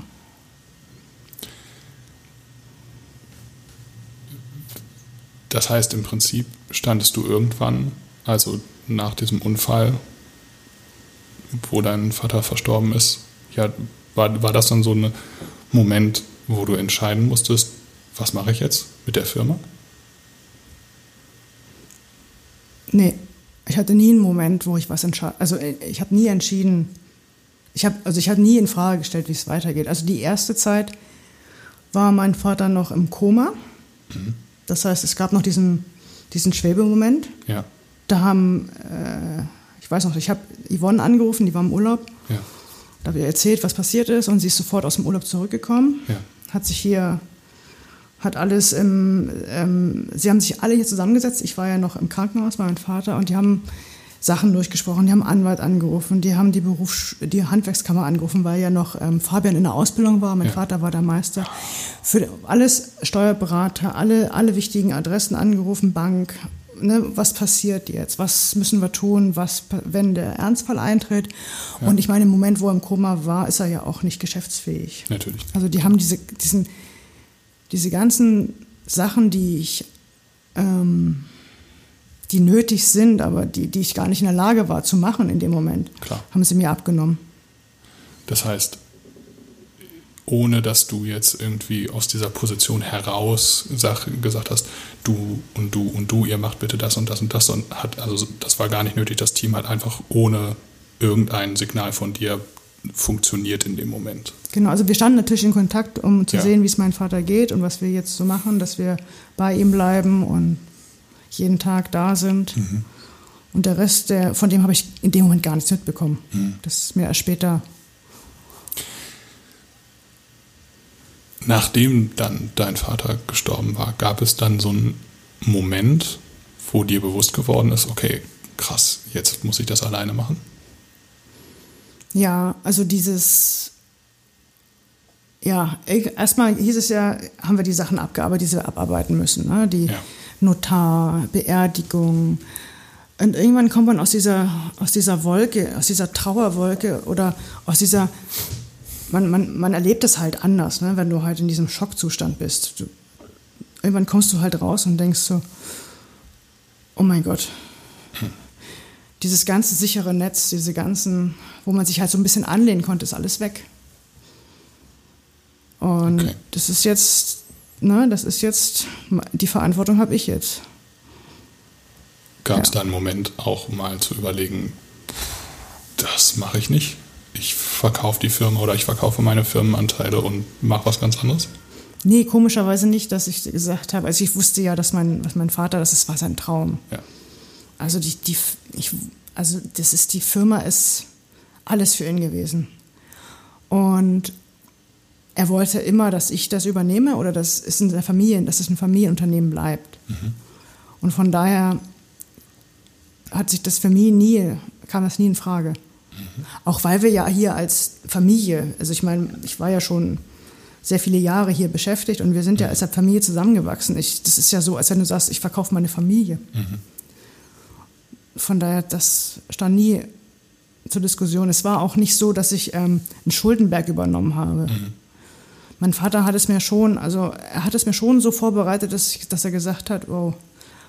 Das heißt, im Prinzip standest du irgendwann, also nach diesem Unfall, wo dein Vater verstorben ist, ja, war, war das dann so ein Moment, wo du entscheiden musstest, was mache ich jetzt mit der Firma? Nee, ich hatte nie einen Moment, wo ich was entscheide. Also äh, ich habe nie entschieden, ich habe also ich habe nie in Frage gestellt, wie es weitergeht. Also die erste Zeit war mein Vater noch im Koma. Mhm. Das heißt, es gab noch diesen, diesen Schwebemoment. Ja. Da haben, äh, ich weiß noch, ich habe Yvonne angerufen, die war im Urlaub. Ja. Da habe ich erzählt, was passiert ist und sie ist sofort aus dem Urlaub zurückgekommen. Ja. Hat sich hier hat alles im, ähm, sie haben sich alle hier zusammengesetzt. Ich war ja noch im Krankenhaus bei meinem Vater und die haben Sachen durchgesprochen, die haben Anwalt angerufen, die haben die Berufs-, die Handwerkskammer angerufen, weil ja noch ähm, Fabian in der Ausbildung war, mein ja. Vater war der Meister. Für alles Steuerberater, alle, alle wichtigen Adressen angerufen, Bank, ne, was passiert jetzt, was müssen wir tun, was, wenn der Ernstfall eintritt. Ja. Und ich meine, im Moment, wo er im Koma war, ist er ja auch nicht geschäftsfähig. Natürlich. Also die haben diese, diesen, diese ganzen Sachen, die ich, ähm, die nötig sind, aber die, die ich gar nicht in der Lage war zu machen in dem Moment, Klar. haben sie mir abgenommen. Das heißt, ohne dass du jetzt irgendwie aus dieser Position heraus gesagt hast, du und du und du, ihr macht bitte das und das und das und hat, also das war gar nicht nötig. Das Team hat einfach ohne irgendein Signal von dir funktioniert in dem Moment. Genau, also wir standen natürlich in Kontakt, um zu ja. sehen, wie es meinem Vater geht und was wir jetzt so machen, dass wir bei ihm bleiben und jeden Tag da sind. Mhm. Und der Rest, der, von dem habe ich in dem Moment gar nichts mitbekommen. Mhm. Das ist mir erst später. Nachdem dann dein Vater gestorben war, gab es dann so einen Moment, wo dir bewusst geworden ist, okay, krass, jetzt muss ich das alleine machen? Ja, also dieses, ja, erstmal hieß es ja, haben wir die Sachen abgearbeitet, die wir abarbeiten müssen. Ne? Die ja. Notar, Beerdigung. Und irgendwann kommt man aus dieser, aus dieser Wolke, aus dieser Trauerwolke oder aus dieser, man, man, man erlebt es halt anders, ne? wenn du halt in diesem Schockzustand bist. Du, irgendwann kommst du halt raus und denkst so, oh mein Gott, dieses ganze sichere Netz, diese ganzen, wo man sich halt so ein bisschen anlehnen konnte, ist alles weg. Und okay. das ist jetzt, ne, das ist jetzt, die Verantwortung habe ich jetzt. Gab es ja. da einen Moment auch mal zu überlegen, das mache ich nicht? Ich verkaufe die Firma oder ich verkaufe meine Firmenanteile und mache was ganz anderes? Nee, komischerweise nicht, dass ich gesagt habe. Also ich wusste ja, dass mein, was mein Vater, das ist, war sein Traum. Ja. Also die, die, ich, also das ist die Firma ist alles für ihn gewesen. Und er wollte immer, dass ich das übernehme oder dass es in der Familie, dass es ein Familienunternehmen bleibt. Mhm. Und von daher hat sich das für mich nie, kam das nie in Frage. Mhm. Auch weil wir ja hier als Familie, also ich meine, ich war ja schon sehr viele Jahre hier beschäftigt und wir sind ja mhm. als Familie zusammengewachsen. Ich, das ist ja so, als wenn du sagst, ich verkaufe meine Familie. Mhm von daher, das stand nie zur Diskussion. Es war auch nicht so, dass ich ähm, einen Schuldenberg übernommen habe. Mhm. Mein Vater hat es mir schon, also er hat es mir schon so vorbereitet, dass, ich, dass er gesagt hat, oh,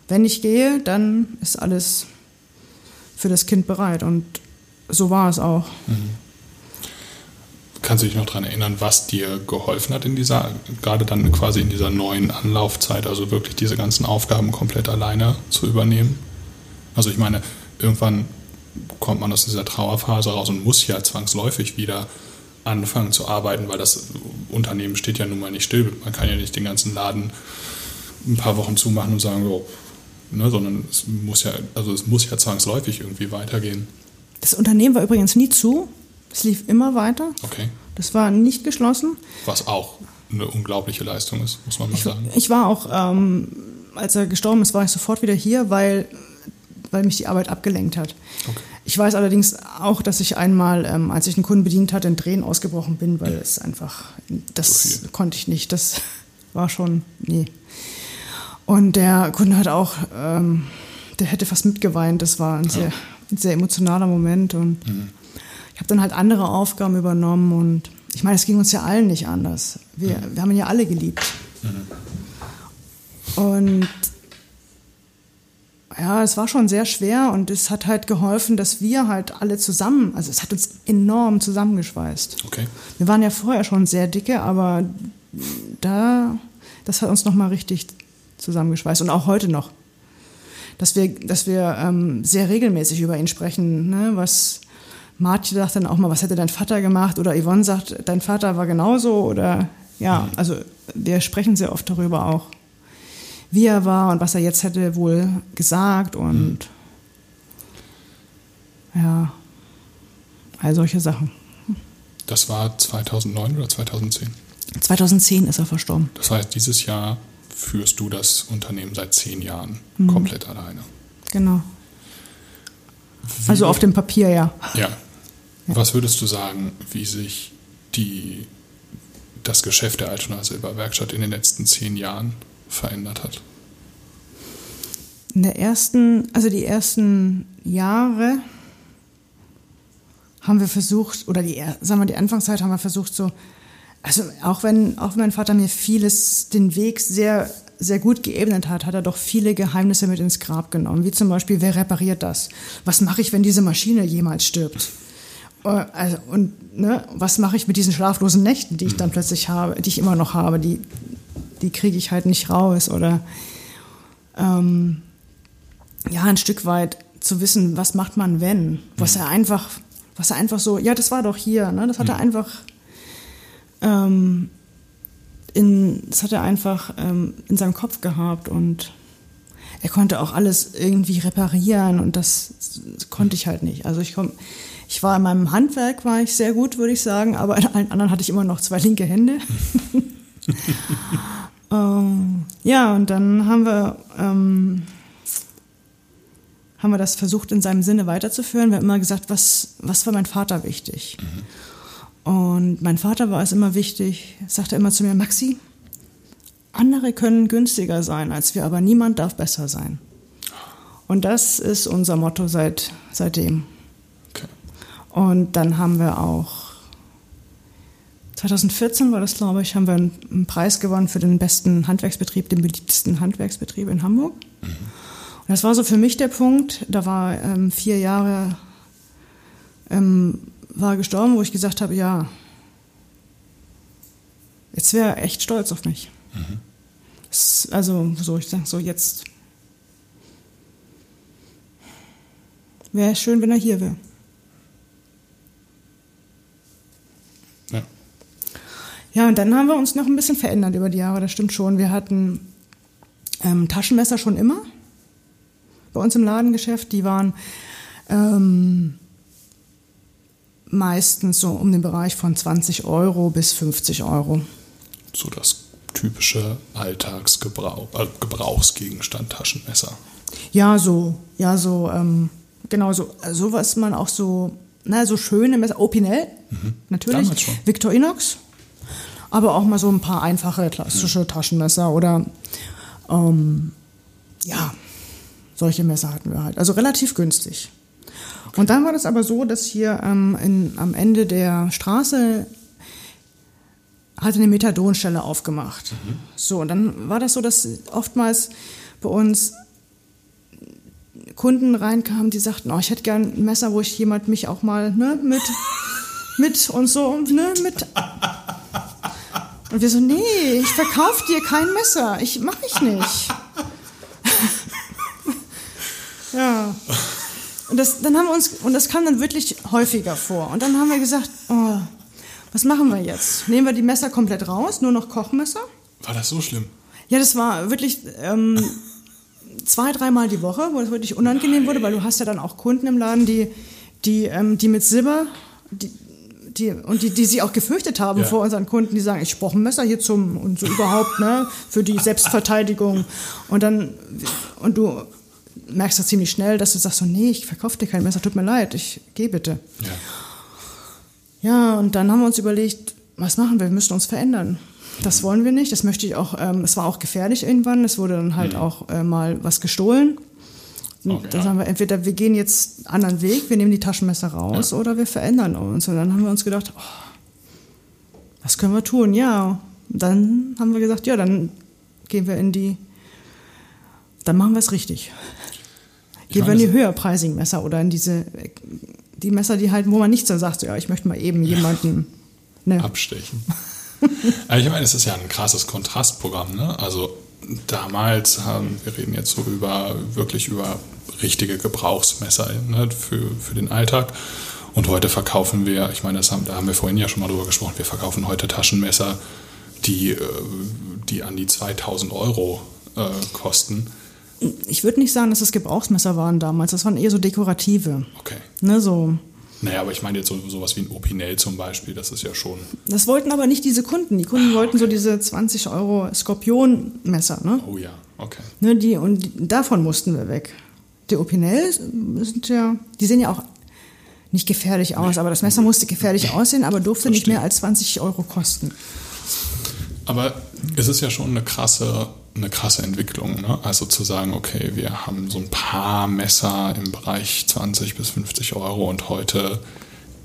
wenn ich gehe, dann ist alles für das Kind bereit. Und so war es auch. Mhm. Kannst du dich noch daran erinnern, was dir geholfen hat in dieser, gerade dann quasi in dieser neuen Anlaufzeit, also wirklich diese ganzen Aufgaben komplett alleine zu übernehmen? Also ich meine, irgendwann kommt man aus dieser Trauerphase raus und muss ja zwangsläufig wieder anfangen zu arbeiten, weil das Unternehmen steht ja nun mal nicht still. Man kann ja nicht den ganzen Laden ein paar Wochen zumachen und sagen, oh, ne, sondern es muss ja, also es muss ja zwangsläufig irgendwie weitergehen. Das Unternehmen war übrigens nie zu. Es lief immer weiter. Okay. Das war nicht geschlossen. Was auch eine unglaubliche Leistung ist, muss man mal ich, sagen. Ich war auch ähm, als er gestorben ist, war ich sofort wieder hier, weil, weil mich die Arbeit abgelenkt hat. Okay. Ich weiß allerdings auch, dass ich einmal, ähm, als ich einen Kunden bedient hatte, in Tränen ausgebrochen bin, weil es einfach, das so konnte ich nicht. Das war schon, nee. Und der Kunde hat auch, ähm, der hätte fast mitgeweint. Das war ein, ja. sehr, ein sehr emotionaler Moment. Und mhm. ich habe dann halt andere Aufgaben übernommen. Und ich meine, es ging uns ja allen nicht anders. Wir, mhm. wir haben ihn ja alle geliebt. Mhm. Und ja, es war schon sehr schwer und es hat halt geholfen, dass wir halt alle zusammen, also es hat uns enorm zusammengeschweißt. Okay. Wir waren ja vorher schon sehr dicke, aber da, das hat uns nochmal richtig zusammengeschweißt und auch heute noch. Dass wir, dass wir ähm, sehr regelmäßig über ihn sprechen, ne? was Martje sagt dann auch mal, was hätte dein Vater gemacht oder Yvonne sagt, dein Vater war genauso oder ja, also wir sprechen sehr oft darüber auch wie er war und was er jetzt hätte wohl gesagt und mhm. ja, all solche Sachen. Das war 2009 oder 2010? 2010 ist er verstorben. Das heißt, dieses Jahr führst du das Unternehmen seit zehn Jahren mhm. komplett alleine. Genau. Wie also auf dem Papier, ja. ja. Ja. Was würdest du sagen, wie sich die, das Geschäft der Altona Silberwerkstatt in den letzten zehn Jahren verändert hat? In der ersten, also die ersten Jahre haben wir versucht, oder die, sagen wir, die Anfangszeit haben wir versucht, so, also auch wenn, auch mein Vater mir vieles, den Weg sehr, sehr gut geebnet hat, hat er doch viele Geheimnisse mit ins Grab genommen. Wie zum Beispiel, wer repariert das? Was mache ich, wenn diese Maschine jemals stirbt? Äh, also, und ne, was mache ich mit diesen schlaflosen Nächten, die ich dann plötzlich habe, die ich immer noch habe, die, die kriege ich halt nicht raus oder ähm, ja, ein Stück weit zu wissen, was macht man, wenn, was er einfach, was er einfach so, ja, das war doch hier, ne? das hat er einfach, ähm, in, das hat er einfach ähm, in seinem Kopf gehabt und er konnte auch alles irgendwie reparieren und das, das konnte ich halt nicht. Also ich komm, ich war in meinem Handwerk war ich sehr gut, würde ich sagen, aber in allen anderen hatte ich immer noch zwei linke Hände. ähm, ja, und dann haben wir ähm, haben wir das versucht, in seinem Sinne weiterzuführen. Wir haben immer gesagt, was, was war mein Vater wichtig? Mhm. Und mein Vater war es immer wichtig, sagte immer zu mir, Maxi, andere können günstiger sein als wir, aber niemand darf besser sein. Und das ist unser Motto seit, seitdem. Okay. Und dann haben wir auch 2014 war das, glaube ich, haben wir einen Preis gewonnen für den besten Handwerksbetrieb, den beliebtesten Handwerksbetrieb in Hamburg. Mhm. Das war so für mich der Punkt. Da war ähm, vier Jahre ähm, war gestorben, wo ich gesagt habe, ja, jetzt wäre er echt stolz auf mich. Mhm. Das, also so, ich sage so jetzt wäre es schön, wenn er hier wäre. Ja, und dann haben wir uns noch ein bisschen verändert über die Jahre, das stimmt schon. Wir hatten ähm, Taschenmesser schon immer bei uns im Ladengeschäft, die waren ähm, meistens so um den Bereich von 20 Euro bis 50 Euro. So das typische Alltagsgebrauch, äh, Gebrauchsgegenstand Taschenmesser. Ja, so, ja, so, ähm, genau so, so was man auch so, na, so schöne Messer, Opinel, mhm. natürlich, Victorinox, aber auch mal so ein paar einfache klassische mhm. Taschenmesser oder, ähm, ja, solche Messer hatten wir halt. Also relativ günstig. Okay. Und dann war das aber so, dass hier ähm, in, am Ende der Straße hatte eine Methadonstelle aufgemacht. Mhm. So, und dann war das so, dass oftmals bei uns Kunden reinkamen, die sagten, oh, ich hätte gern ein Messer, wo ich jemand mich auch mal ne, mit, mit und so, ne, mit. Und wir so, nee, ich verkaufe dir kein Messer, ich mache ich nicht. Ja. Und das, dann haben wir uns, und das kam dann wirklich häufiger vor. Und dann haben wir gesagt, oh, was machen wir jetzt? Nehmen wir die Messer komplett raus, nur noch Kochmesser? War das so schlimm? Ja, das war wirklich ähm, zwei, dreimal die Woche, wo es wirklich unangenehm wurde, weil du hast ja dann auch Kunden im Laden, die, die, ähm, die mit Silber, die, die, und die, die sie auch gefürchtet haben Ja. vor unseren Kunden, die sagen, ich brauche ein Messer hier zum und so überhaupt, ne, für die Selbstverteidigung. Und dann, und du merkst ja ziemlich schnell, dass du sagst so, nee, ich verkaufe dir kein Messer, tut mir leid, ich geh bitte. Ja. Ja, und dann haben wir uns überlegt, was machen wir? Wir müssen uns verändern. Das wollen wir nicht. Das möchte ich auch. Ähm, es war auch gefährlich irgendwann. Es wurde dann halt auch äh, mal was gestohlen. Okay, da ja. sagen wir entweder wir gehen jetzt einen anderen Weg, wir nehmen die Taschenmesser raus oder wir verändern uns. Und dann haben wir uns gedacht, oh, was können wir tun? Ja, Und dann haben wir gesagt, ja, dann gehen wir in die, dann machen wir es richtig. Ich Gehen wir in die höherpreisigen Messer oder in diese, die Messer, die halt, wo man nicht so sagt, ja, ich möchte mal eben jemanden, ne, abstechen. Aber ich meine, es ist ja ein krasses Kontrastprogramm. Ne? Also damals haben, wir reden jetzt so über wirklich über richtige Gebrauchsmesser ne, für, für den Alltag. Und heute verkaufen wir, ich meine, das haben, da haben wir vorhin ja schon mal drüber gesprochen, wir verkaufen heute Taschenmesser, die, äh, die an die 2000 Euro äh, kosten. ich würde nicht sagen, dass es Gebrauchsmesser waren damals, das waren eher so dekorative, Okay. ne, so. Naja, aber ich meine jetzt so, sowas wie ein Opinel zum Beispiel, das ist ja schon. Das wollten aber nicht diese Kunden. Die Kunden wollten so diese 20 Euro Skorpionmesser, ne? Oh ja, okay. ne die, und davon mussten wir weg. Die Opinel sind ja, die sehen ja auch nicht gefährlich aus, aber das Messer musste gefährlich aussehen, aber durfte nicht Verstehe. mehr als 20 Euro kosten. Aber es ist ja schon eine krasse, eine krasse Entwicklung. Ne? Also zu sagen, okay, wir haben so ein paar Messer im Bereich 20 bis 50 Euro und heute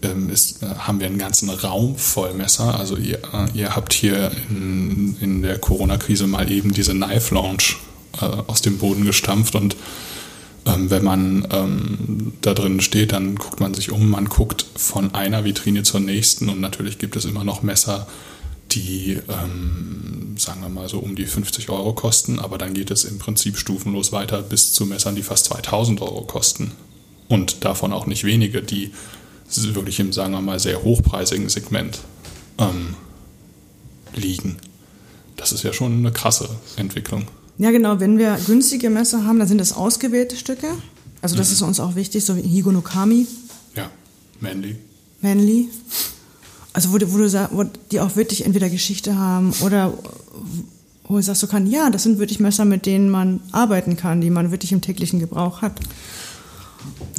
ähm, ist, äh, haben wir einen ganzen Raum voll Messer. Also ihr, äh, ihr habt hier in, in der Corona-Krise mal eben diese Knife Lounge äh, aus dem Boden gestampft und ähm, wenn man ähm, da drin steht, dann guckt man sich um, man guckt von einer Vitrine zur nächsten und natürlich gibt es immer noch Messer, die, ähm, sagen wir mal so, um die 50 Euro kosten, aber dann geht es im Prinzip stufenlos weiter bis zu Messern, die fast 2000 Euro kosten. Und davon auch nicht wenige, die wirklich im, sagen wir mal, sehr hochpreisigen Segment ähm, liegen. Das ist ja schon eine krasse Entwicklung. Ja, genau, wenn wir günstige Messer haben, dann sind das ausgewählte Stücke. Also das ist uns auch wichtig, so wie Higo no Kami, Ja, Manly. Manly. Also wo, du- wo, du, sa- wo die auch wirklich entweder Geschichte haben oder wo du sagst, du kannst, ja, das sind wirklich Messer, mit denen man arbeiten kann, die man wirklich im täglichen Gebrauch hat.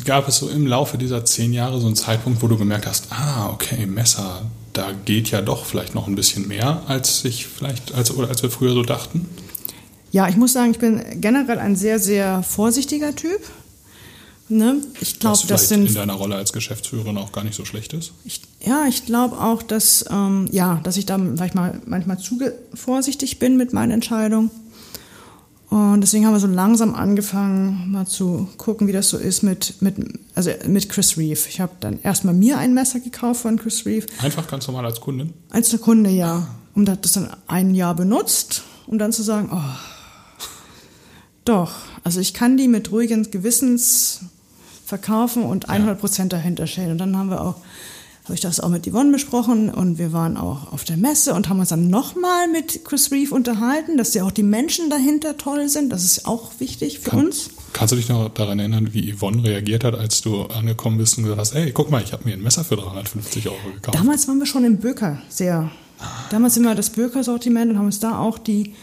Gab es so im Laufe dieser zehn Jahre so einen Zeitpunkt, wo du gemerkt hast, ah, okay, Messer, da geht ja doch vielleicht noch ein bisschen mehr, als ich vielleicht, als, oder als wir früher so dachten? Ja, ich muss sagen, ich bin generell ein sehr, sehr vorsichtiger Typ. Ne? Ich glaube, vielleicht das sind in deiner Rolle als Geschäftsführerin auch gar nicht so schlecht ist. Ich, ja, ich glaube auch, dass, ähm, ja, dass ich da mal, manchmal zu vorsichtig bin mit meinen Entscheidungen. Und deswegen haben wir so langsam angefangen, mal zu gucken, wie das so ist mit, mit, also mit Chris Reeve. Ich habe dann erstmal mir ein Messer gekauft von Chris Reeve. Einfach ganz normal als Kundin. Als der Kunde, ja. Und hat das dann ein Jahr benutzt, um dann zu sagen, oh, doch, also ich kann die mit ruhigen Gewissens verkaufen und 100 Prozent dahinter stellen. Und dann haben wir auch, habe ich das auch mit Yvonne besprochen und wir waren auch auf der Messe und haben uns dann nochmal mit Chris Reeve unterhalten, dass ja auch die Menschen dahinter toll sind. Das ist auch wichtig für Kann- uns. Kannst du dich noch daran erinnern, wie Yvonne reagiert hat, als du angekommen bist und gesagt hast, hey, guck mal, ich habe mir ein Messer für 350 Euro gekauft. Damals waren wir schon im Böker sehr. Damals sind wir das Böker-Sortiment und haben uns da auch die,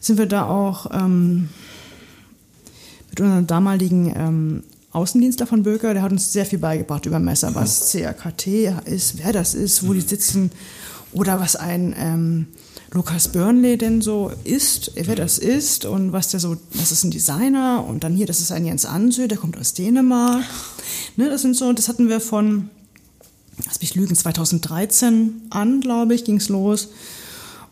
sind wir da auch ähm, mit unserem damaligen ähm, Außendienstler von Böker, der hat uns sehr viel beigebracht über Messer, was CRKT ist, wer das ist, wo die sitzen oder was ein ähm, Lukas Burnley denn so ist, wer das ist und was der so, das ist ein Designer und dann hier, das ist ein Jens Ansö, der kommt aus Dänemark. Ne, das sind so, das hatten wir von lass mich lügen, 2013 an, glaube ich, ging's los.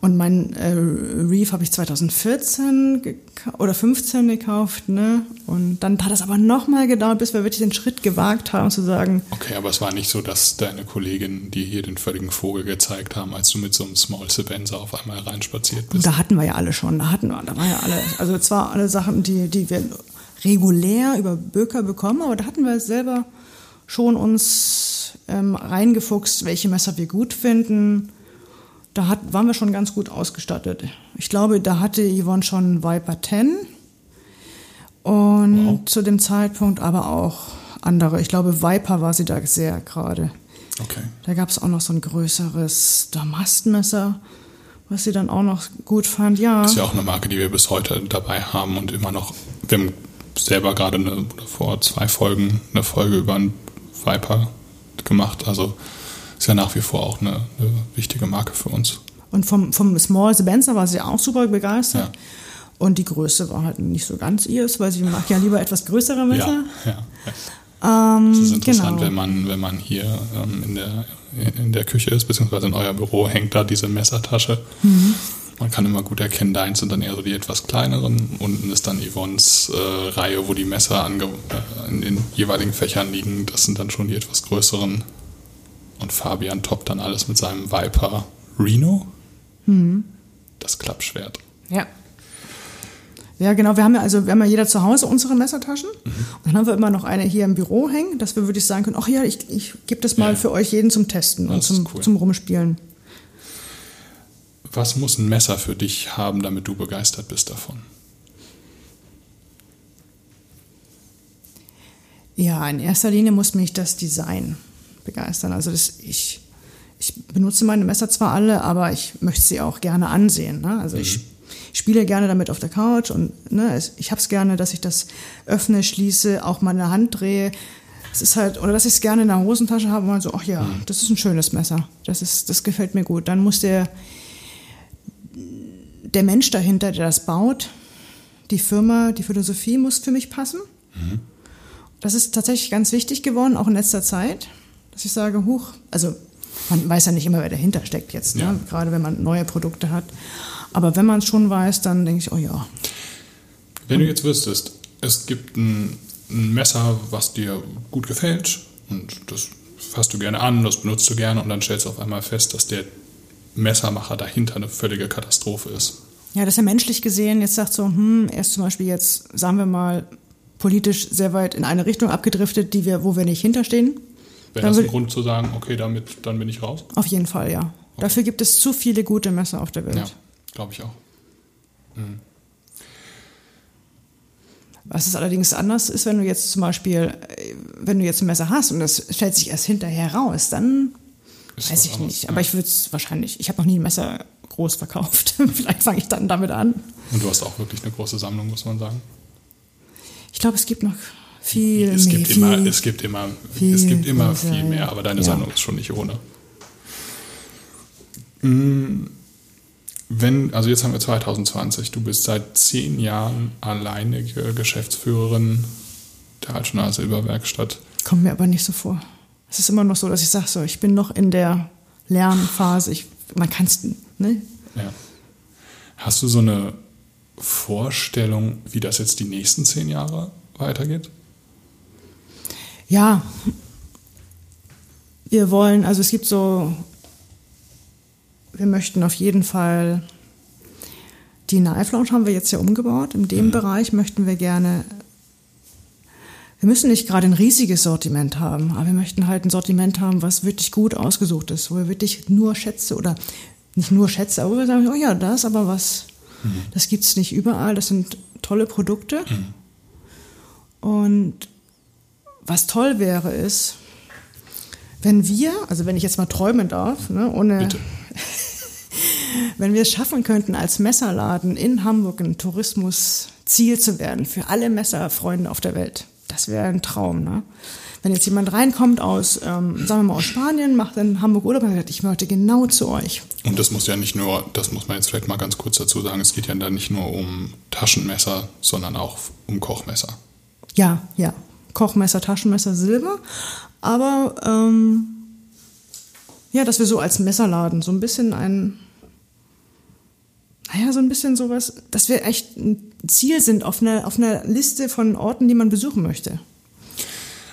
Und mein äh, Reef habe ich 2014 geka- oder 15 gekauft, ne? Und dann hat es aber nochmal gedauert, bis wir wirklich den Schritt gewagt haben, zu sagen, Okay, aber es war nicht so, dass deine Kollegin dir hier den völligen Vogel gezeigt haben, als du mit so einem Small Sebenza auf einmal reinspaziert und bist. da hatten wir ja alle schon, da hatten wir, da war ja alle, also zwar alle Sachen, die, die wir regulär über Böker bekommen, aber da hatten wir selber schon uns ähm, reingefuchst, welche Messer wir gut finden. Da hat, waren wir schon ganz gut ausgestattet. Ich glaube, da hatte Yvonne schon Viper 10 und Wow. zu dem Zeitpunkt aber auch andere. Ich glaube, Viper war sie da sehr gerade. Okay. Da gab es auch noch so ein größeres Damastmesser, was sie dann auch noch gut fand. Ja. Ist ja auch eine Marke, die wir bis heute dabei haben und immer noch. Wir haben selber gerade eine, vor zwei Folgen eine Folge über einen Viper gemacht. Also ist ja nach wie vor auch eine, eine wichtige Marke für uns. Und vom, vom Small Spencer war sie auch super begeistert. Ja. Und die Größe war halt nicht so ganz ihrs, weil sie mag ja lieber etwas größere Messer. Ja, ja. Ähm, Das ist interessant, genau. wenn man, wenn man hier ähm, in, der, in der Küche ist, beziehungsweise in euer Büro hängt da diese Messertasche. Mhm. Man kann immer gut erkennen, deins sind dann eher so die etwas kleineren. Unten ist dann Yvonnes äh, Reihe, wo die Messer ange äh, in den jeweiligen Fächern liegen. Das sind dann schon die etwas größeren. Und Fabian toppt dann alles mit seinem Viper Reno. Mhm. Das Klappschwert. Ja. Ja, genau. Wir haben ja also, wir haben ja jeder zu Hause unsere Messertaschen. Mhm. Und dann haben wir immer noch eine hier im Büro hängen, dass wir wirklich sagen können, ach ja, ich, ich gebe das mal Ja. für euch jeden zum Testen und Das ist zum, cool. zum Rumspielen. Was muss ein Messer für dich haben, damit du begeistert bist davon? Ja, in erster Linie muss mich das Design begeistern. Also das, ich, ich benutze meine Messer zwar alle, aber ich möchte sie auch gerne ansehen. Ne? Also ich spiele gerne damit auf der Couch und ne, ich habe es gerne, dass ich das öffne, schließe, auch meine Hand drehe. Es ist halt, oder dass ich es gerne in der Hosentasche habe und so, ach ja, das ist ein schönes Messer. Das, ist, das gefällt mir gut. Dann muss der, der Mensch dahinter, der das baut, die Firma, die Philosophie muss für mich passen. Das ist tatsächlich ganz wichtig geworden, auch in letzter Zeit, dass ich sage, huch, also man weiß ja nicht immer, wer dahinter steckt jetzt, Ja. ne? gerade wenn man neue Produkte hat. Aber wenn man es schon weiß, dann denke ich, oh ja, Wenn du jetzt wüsstest, es gibt ein, ein Messer, was dir gut gefällt und das fasst du gerne an, das benutzt du gerne und dann stellst du auf einmal fest, dass der Messermacher dahinter eine völlige Katastrophe ist. Ja, dass er menschlich gesehen jetzt sagt so, hm, er ist zum Beispiel jetzt, sagen wir mal, politisch sehr weit in eine Richtung abgedriftet, die wir, wo wir nicht hinterstehen. Wäre das ein Grund zu sagen, okay, damit, dann bin ich raus? Auf jeden Fall, ja. Dafür gibt es zu viele gute Messer auf der Welt. Ja, glaube ich auch. Was es allerdings anders ist, wenn du jetzt zum Beispiel, äh, wenn du jetzt ein Messer hast und das stellt sich erst hinterher raus, dann Ist weiß ich anderes, nicht. ja. Aber ich würde es wahrscheinlich, ich habe noch nie ein Messer groß verkauft. Vielleicht fange ich dann damit an. Und du hast auch wirklich eine große Sammlung, muss man sagen. Ich glaube, es gibt noch viel es, mehr. gibt viel, immer, es gibt immer, viel es gibt immer größer, viel mehr, aber deine Ja. Sammlung ist schon nicht ohne. Mm, Wenn, also jetzt haben wir 2020, du bist seit zehn Jahren alleinige Geschäftsführerin der Altschner Silberwerkstatt. Kommt mir aber nicht so vor. Es ist immer noch so, dass ich sage so, ich bin noch in der Lernphase. Ich, man kann es, ne? Ja. Hast du so eine Vorstellung, wie das jetzt die nächsten zehn Jahre weitergeht? Ja, wir wollen, also es gibt so, wir möchten auf jeden Fall, die Knife Lounge haben wir jetzt ja umgebaut. In dem Bereich möchten wir gerne, wir müssen nicht gerade ein riesiges Sortiment haben, aber wir möchten halt ein Sortiment haben, was wirklich gut ausgesucht ist, wo wir wirklich nur Schätze oder nicht nur Schätze, aber wo wir sagen, oh ja, das aber was, das gibt es nicht überall, das sind tolle Produkte. Und was toll wäre, ist, wenn wir, also wenn ich jetzt mal träumen darf, ne, ohne, Bitte. wenn wir es schaffen könnten, als Messerladen in Hamburg ein Tourismusziel zu werden für alle Messerfreunde auf der Welt. Das wäre ein Traum. Ne? Wenn jetzt jemand reinkommt aus, ähm, sagen wir mal aus Spanien, macht in Hamburg Urlaub und sagt, ich möchte genau zu euch. Und das muss ja nicht nur, das muss man jetzt vielleicht mal ganz kurz dazu sagen, es geht ja dann nicht nur um Taschenmesser, sondern auch um Kochmesser. Ja, ja. Kochmesser, Taschenmesser, Silber. Aber ähm, ja, dass wir so als Messerladen so ein bisschen ein, naja, so ein bisschen sowas, dass wir echt ein Ziel sind auf einer, auf einer Liste von Orten, die man besuchen möchte.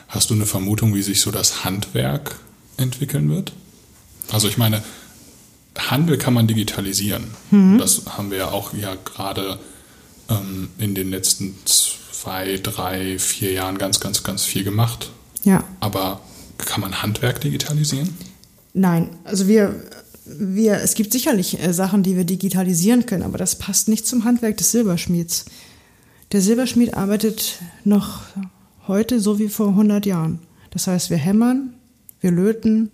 Hast du eine Vermutung, wie sich so das Handwerk entwickeln wird? Also ich meine, Handel kann man digitalisieren. Das haben wir ja auch ja gerade ähm, in den letzten zwei, drei, vier Jahren ganz, ganz, ganz viel gemacht. Ja. Aber kann man Handwerk digitalisieren? Nein, also wir, wir, es gibt sicherlich äh, Sachen, die wir digitalisieren können, aber das passt nicht zum Handwerk des Silberschmieds. Der Silberschmied arbeitet noch heute so wie vor 100 Jahren. Das heißt, wir hämmern, wir löten,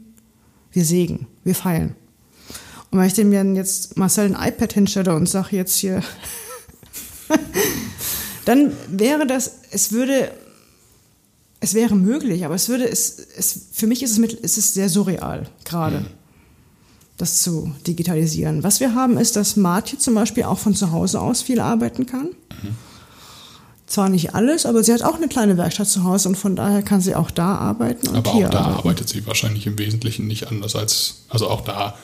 Wir sägen, wir feilen. Und wenn ich dem jetzt Marcel ein iPad hinstelle und sage jetzt hier, dann wäre das, es würde, es wäre möglich, aber es würde, es, es für mich ist es, mit, es ist sehr surreal gerade. Mhm das zu digitalisieren. Was wir haben, ist, dass Martje zum Beispiel auch von zu Hause aus viel arbeiten kann. Mhm. Zwar nicht alles, aber sie hat auch eine kleine Werkstatt zu Hause und von daher kann sie auch da arbeiten. Und aber auch da arbeiten. arbeitet sie wahrscheinlich im Wesentlichen nicht anders als, also auch da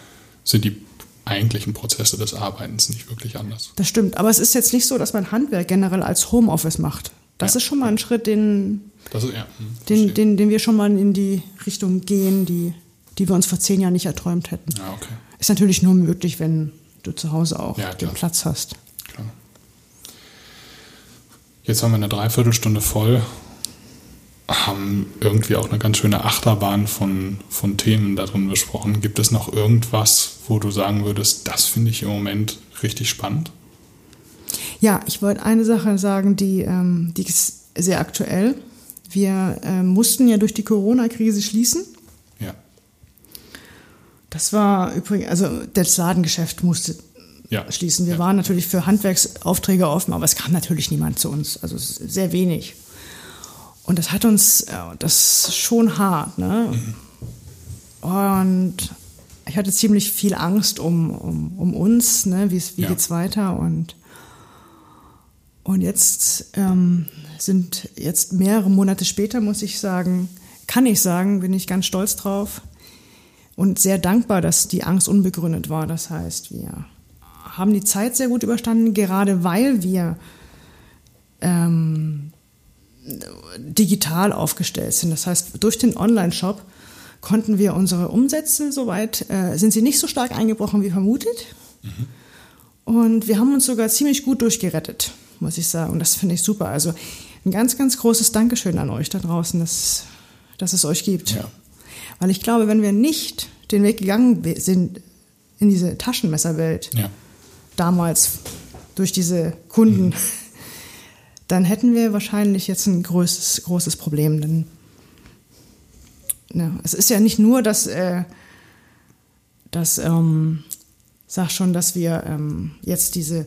sind die eigentlichen Prozesse des Arbeitens nicht wirklich anders. Das stimmt, aber es ist jetzt nicht so, dass man Handwerk generell als Homeoffice macht. Das ja. ist schon mal ein Schritt, den, ist, ja, hm, den, den, den wir schon mal in die Richtung gehen, die die wir uns vor zehn Jahren nicht erträumt hätten. Ja, okay. Ist natürlich nur möglich, wenn du zu Hause auch ja, den Platz hast. Klar. Jetzt haben wir eine Dreiviertelstunde voll, haben irgendwie auch eine ganz schöne Achterbahn von, von Themen darin besprochen. Gibt es noch irgendwas, wo du sagen würdest, das finde ich im Moment richtig spannend? Ja, ich wollte eine Sache sagen, die, ähm, die ist sehr aktuell. Wir äh, mussten ja durch die Corona-Krise schließen. Das war übrigens, also das Ladengeschäft musste ja. schließen. Wir ja. waren natürlich für Handwerksaufträge offen, aber es kam natürlich niemand zu uns, also sehr wenig. Und das hat uns, das ist schon hart. Ne? Und ich hatte ziemlich viel Angst um, um, um uns, ne? wie, wie ja. geht's weiter und und jetzt ähm, sind jetzt mehrere Monate später, muss ich sagen, kann ich sagen, bin ich ganz stolz drauf, und sehr dankbar, dass die Angst unbegründet war. Das heißt, wir haben die Zeit sehr gut überstanden, gerade weil wir ähm, digital aufgestellt sind. Das heißt, durch den Online-Shop konnten wir unsere Umsätze soweit, äh, sind sie nicht so stark eingebrochen wie vermutet. Mhm. Und wir haben uns sogar ziemlich gut durchgerettet, muss ich sagen. Und das finde ich super. Also ein ganz, ganz großes Dankeschön an euch da draußen, dass, dass es euch gibt. Ja. Weil ich glaube, wenn wir nicht den Weg gegangen sind in diese Taschenmesserwelt, ja. damals durch diese Kunden, mhm. Dann hätten wir wahrscheinlich jetzt ein großes, großes Problem. Denn ja, es ist ja nicht nur, dass, äh, dass ähm, sag schon, dass wir ähm, jetzt diese,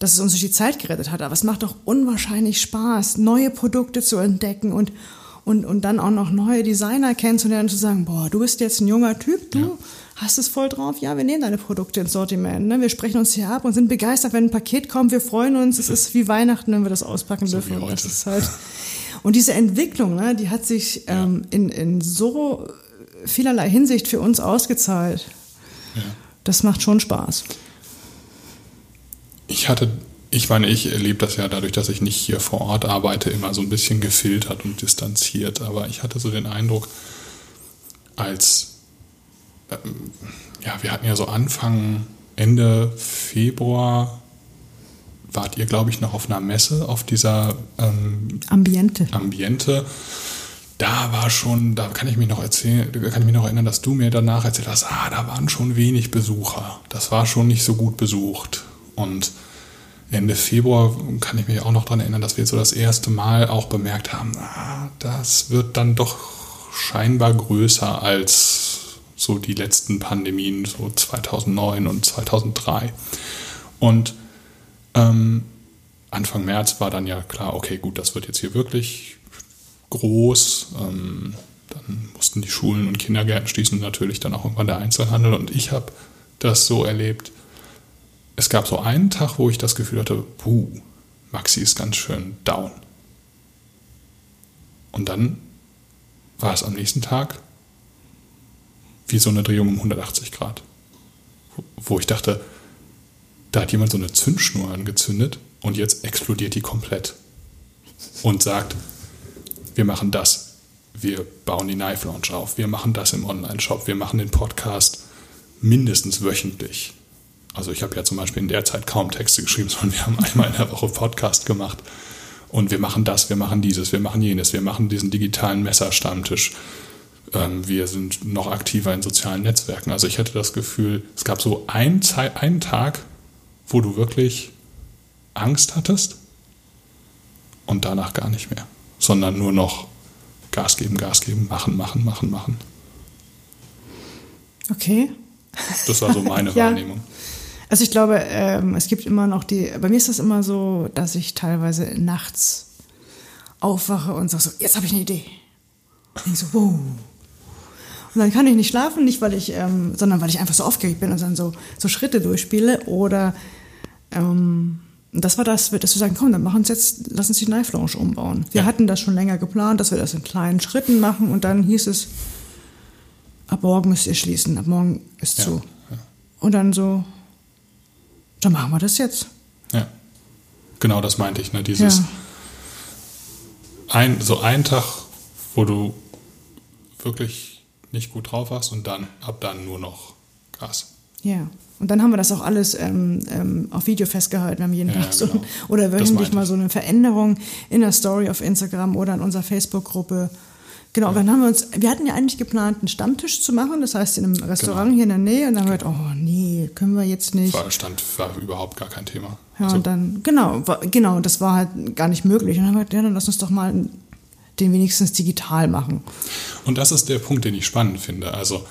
dass es uns durch die Zeit gerettet hat, aber es macht doch unwahrscheinlich Spaß, neue Produkte zu entdecken und und, und dann auch noch neue Designer kennenzulernen und zu sagen, boah, du bist jetzt ein junger Typ, du ja. Hast es voll drauf, ja, wir nehmen deine Produkte ins Sortiment, ne? wir sprechen uns hier ab und sind begeistert, wenn ein Paket kommt, wir freuen uns, es ist wie Weihnachten, wenn wir das auspacken so dürfen. Und, das ist halt, und diese Entwicklung, ne, die hat sich ähm, in, in so vielerlei Hinsicht für uns ausgezahlt. Ja. Das macht schon Spaß. Ich hatte ich meine, ich erlebe das ja dadurch, dass ich nicht hier vor Ort arbeite, immer so ein bisschen gefiltert und distanziert. Aber ich hatte so den Eindruck, als, ja, wir hatten ja so Anfang, Ende Februar, wart ihr, glaube ich, noch auf einer Messe, auf dieser ähm, Ambiente. Ambiente. Da war schon, da kann ich mich noch erzählen, kann ich mich noch erinnern, dass du mir danach erzählt hast, ah, da waren schon wenig Besucher. Das war schon nicht so gut besucht. Und Ende Februar kann ich mich auch noch daran erinnern, dass wir so das erste Mal auch bemerkt haben, ah, das wird dann doch scheinbar größer als so die letzten Pandemien, so 2009 und 2003. Und ähm, Anfang März war dann ja klar, okay, gut, das wird jetzt hier wirklich groß. Ähm, dann mussten die Schulen und Kindergärten schließen, natürlich dann auch irgendwann der Einzelhandel. Und ich habe das so erlebt, es gab so einen Tag, wo ich das Gefühl hatte, puh, Maxi ist ganz schön down. Und dann war es am nächsten Tag wie so eine Drehung um 180 Grad. Wo ich dachte, da hat jemand so eine Zündschnur angezündet und jetzt explodiert die komplett. Und sagt, wir machen das. Wir bauen die Knife Launch auf. Wir machen das im Online-Shop. Wir machen den Podcast mindestens wöchentlich. Also ich habe ja zum Beispiel in der Zeit kaum Texte geschrieben, sondern wir haben einmal in der Woche Podcast gemacht. Und wir machen das, wir machen dieses, wir machen jenes, wir machen diesen digitalen Messerstammtisch. Ähm, wir sind noch aktiver in sozialen Netzwerken. Also ich hatte das Gefühl, es gab so einen, Zeit, einen Tag, wo du wirklich Angst hattest und danach gar nicht mehr, sondern nur noch Gas geben, Gas geben, machen, machen, machen, machen. Okay. Das war so meine Ja. Wahrnehmung. Also ich glaube, ähm, es gibt immer noch die, bei mir ist das immer so, dass ich teilweise nachts aufwache und sage so, jetzt habe ich eine Idee. Und ich so, wow. Und dann kann ich nicht schlafen, nicht weil ich, ähm, sondern weil ich einfach so aufgeregt bin und dann so, so Schritte durchspiele oder ähm, das war das, dass wir sagen, komm, dann machen uns jetzt, lass uns die Knife Lounge umbauen. Wir Ja. hatten das schon länger geplant, dass wir das in kleinen Schritten machen und dann hieß es, ab morgen müsst ihr schließen, ab morgen ist Ja, zu. ja. Und dann so, dann machen wir das jetzt. Ja. Genau das meinte ich, ne? Dieses Ja. ein, so ein Tag, wo du wirklich nicht gut drauf warst und dann, ab dann nur noch Gas. Ja. Und dann haben wir das auch alles ähm, ähm, auf Video festgehalten. Wir haben jeden Ja, Tag so, genau. oder wöchentlich mal so eine Veränderung in der Story auf Instagram oder in unserer Facebook-Gruppe. Genau, und dann haben wir uns, wir hatten ja eigentlich geplant, einen Stammtisch zu machen, das heißt in einem Restaurant Genau. hier in der Nähe. Und dann haben wir gedacht, oh nee, können wir jetzt nicht. War, stand, war überhaupt gar kein Thema. Ja, Also, und dann, genau, war, genau, das war halt gar nicht möglich. Und dann haben wir gedacht, ja, dann lass uns doch mal den wenigstens digital machen. Und das ist der Punkt, den ich spannend finde. Also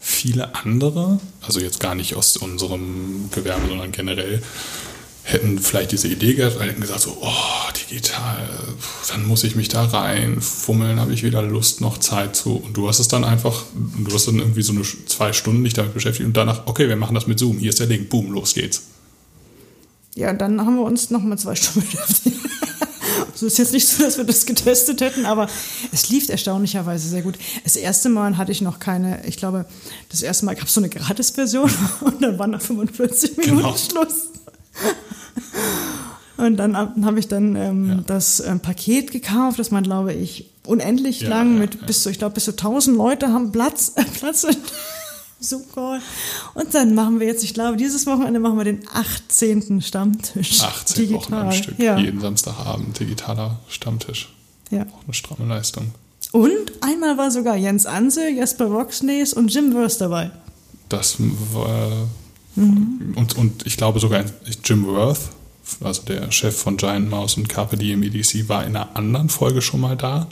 viele andere, also jetzt gar nicht aus unserem Gewerbe, sondern generell, hätten vielleicht diese Idee gehabt, hätten gesagt so, oh, digital, dann muss ich mich da rein, fummeln, habe ich weder Lust noch Zeit zu. Und du hast es dann einfach, du hast dann irgendwie so eine zwei Stunden dich damit beschäftigt und danach, okay, wir machen das mit Zoom, hier ist der Link, boom, los geht's. Ja, dann haben wir uns noch mal zwei Stunden beschäftigt. Es ist jetzt nicht so, dass wir das getestet hätten, aber es lief erstaunlicherweise sehr gut. Das erste Mal hatte ich noch keine, ich glaube, das erste Mal gab es so eine Gratis-Version und dann waren nach 45 Minuten Genau. Schluss. Und dann habe ich dann ähm, Ja. das ähm, Paket gekauft, das man, glaube ich, unendlich Ja, lang ja, mit bis zu, ich glaube, bis zu 1000 Leute haben Platz, äh, Platz Super. Und dann machen wir jetzt, ich glaube, dieses Wochenende machen wir den 18. Stammtisch. 18 Wochen am Stück, Ja. jeden Samstagabend digitaler Stammtisch. ja. Auch eine stramme Leistung. Und einmal war sogar Jens Anse, Jesper Roxnays und Jim Wurst dabei. Das war, und, und ich glaube sogar Jim Worth, also der Chef von Giant Mouse und Carpe Diem EDC, war in einer anderen Folge schon mal da.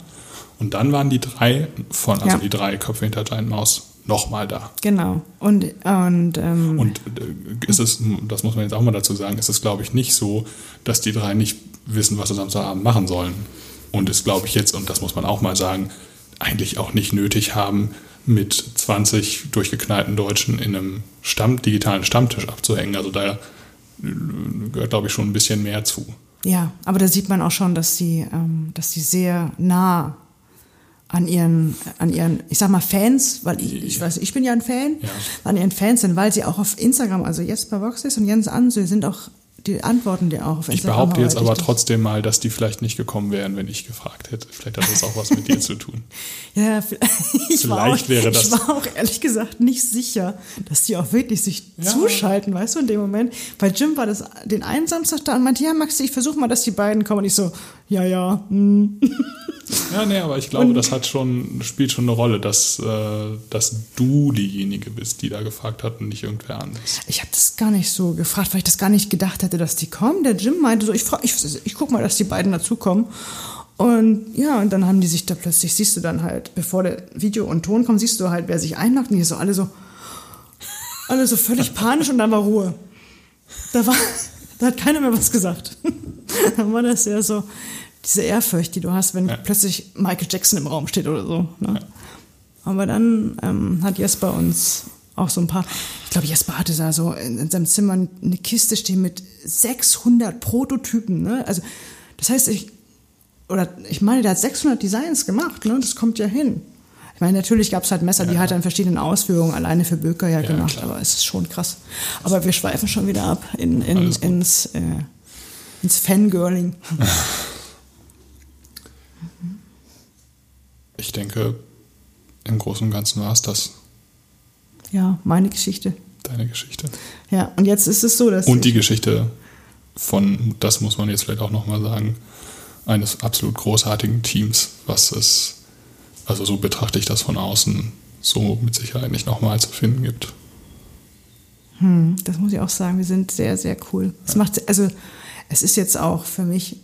Und dann waren die drei von, also Ja. die drei Köpfe hinter Giant Mouse nochmal da. Genau. Und, und, ähm, Und äh, ist es, das muss man jetzt auch mal dazu sagen, ist es glaube ich nicht so, dass die drei nicht wissen, was sie Samstagabend machen sollen. Und es glaube ich jetzt, und das muss man auch mal sagen, eigentlich auch nicht nötig haben, mit 20 durchgeknallten Deutschen in einem Stamm, digitalen Stammtisch abzuhängen. Also da äh, gehört glaube ich schon ein bisschen mehr zu. ja, aber da sieht man auch schon, dass sie, ähm, dass sie sehr nah an ihren, an ihren, ich sag mal Fans, weil ich, ich weiß, ich bin ja ein Fan, Ja. an ihren Fans sind, weil sie auch auf Instagram, also Jesper Voxis und Jens Ansö sind auch, die antworten dir auch auf Ich Instagram. behaupte jetzt aber trotzdem mal, dass die vielleicht nicht gekommen wären, wenn ich gefragt hätte. Vielleicht hat das auch was mit dir zu tun. Ja, ich war, auch, Vielleicht wäre das- ich war auch ehrlich gesagt nicht sicher, dass die auch wirklich sich Ja. zuschalten, weißt du, in dem Moment. Bei Jim war das den einen Samstag da und meinte, ja, Maxi, ich versuche mal, dass die beiden kommen. Und ich so, ja, ja, hm. Ja, nee, aber ich glaube, das hat schon, spielt schon eine Rolle, dass, äh, dass du diejenige bist, die da gefragt hat und nicht irgendwer anderes. Ich habe das gar nicht so gefragt, weil ich das gar nicht gedacht hätte, dass die kommen. Der Jim meinte so, ich, frag- ich, ich guck mal, dass die beiden dazukommen. Und ja, und dann haben die sich da plötzlich, siehst du dann halt, bevor der Video und Ton kommt, siehst du halt, wer sich einloggt. Und die so alle so, alle so völlig panisch und dann war Ruhe. Da war, da hat keiner mehr was gesagt. dann war das ja so, diese Ehrfurcht, die du hast, wenn Ja. plötzlich Michael Jackson im Raum steht oder so. Ne? Aber dann ähm, hat Jesper uns auch so ein paar, ich glaube, Jesper hatte da so in, in seinem Zimmer eine Kiste stehen mit 600 Prototypen. Ne? Also, das heißt, ich, oder ich meine, der hat 600 Designs gemacht, ne? das kommt ja hin. Ich meine, natürlich gab es halt Messer, die Ja. hat er in verschiedenen Ausführungen alleine für Böker ja, Ja, gemacht, klar. aber es ist schon krass. Aber wir schweifen schon wieder ab in, in, ins, äh, ins Fangirling. Ich denke, im Großen und Ganzen war es das, Ja, meine Geschichte. deine Geschichte. Ja, und jetzt ist es so, dass. Und die ich- Geschichte von, das muss man jetzt vielleicht auch nochmal sagen, eines absolut großartigen Teams, was es, also so betrachte ich das von außen, so mit Sicherheit nicht nochmal zu finden gibt. Hm, das muss ich auch sagen, wir sind sehr, sehr cool. Es macht, also, es ist jetzt auch für mich,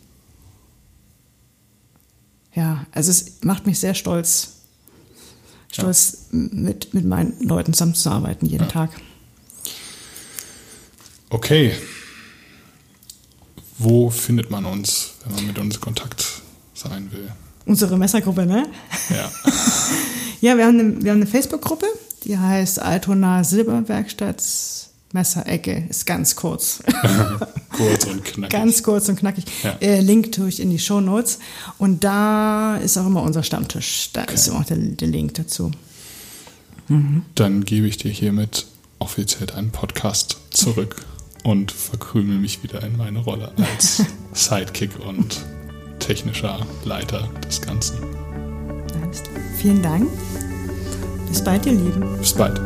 ja, also es macht mich sehr stolz, stolz, ja. mit, mit meinen Leuten zusammenzuarbeiten jeden ja. Tag. Okay. Wo findet man uns, wenn man mit uns Kontakt sein will? Unsere Messergruppe, ne? Ja. ja, wir haben eine, wir haben eine Facebook-Gruppe, die heißt Altona Silberwerkstatt Messerecke. Ist ganz kurz. kurz und knackig. Ganz kurz und knackig. Ja. Äh, Link tue ich in die Show Notes. Und da ist auch immer unser Stammtisch. Da okay. ist auch der, der Link dazu. Mhm. Dann gebe ich dir hiermit offiziell deinen Podcast zurück und verkrümel mich wieder in meine Rolle als Sidekick und technischer Leiter des Ganzen. Vielen Dank. Bis bald, ihr Lieben. Bis bald.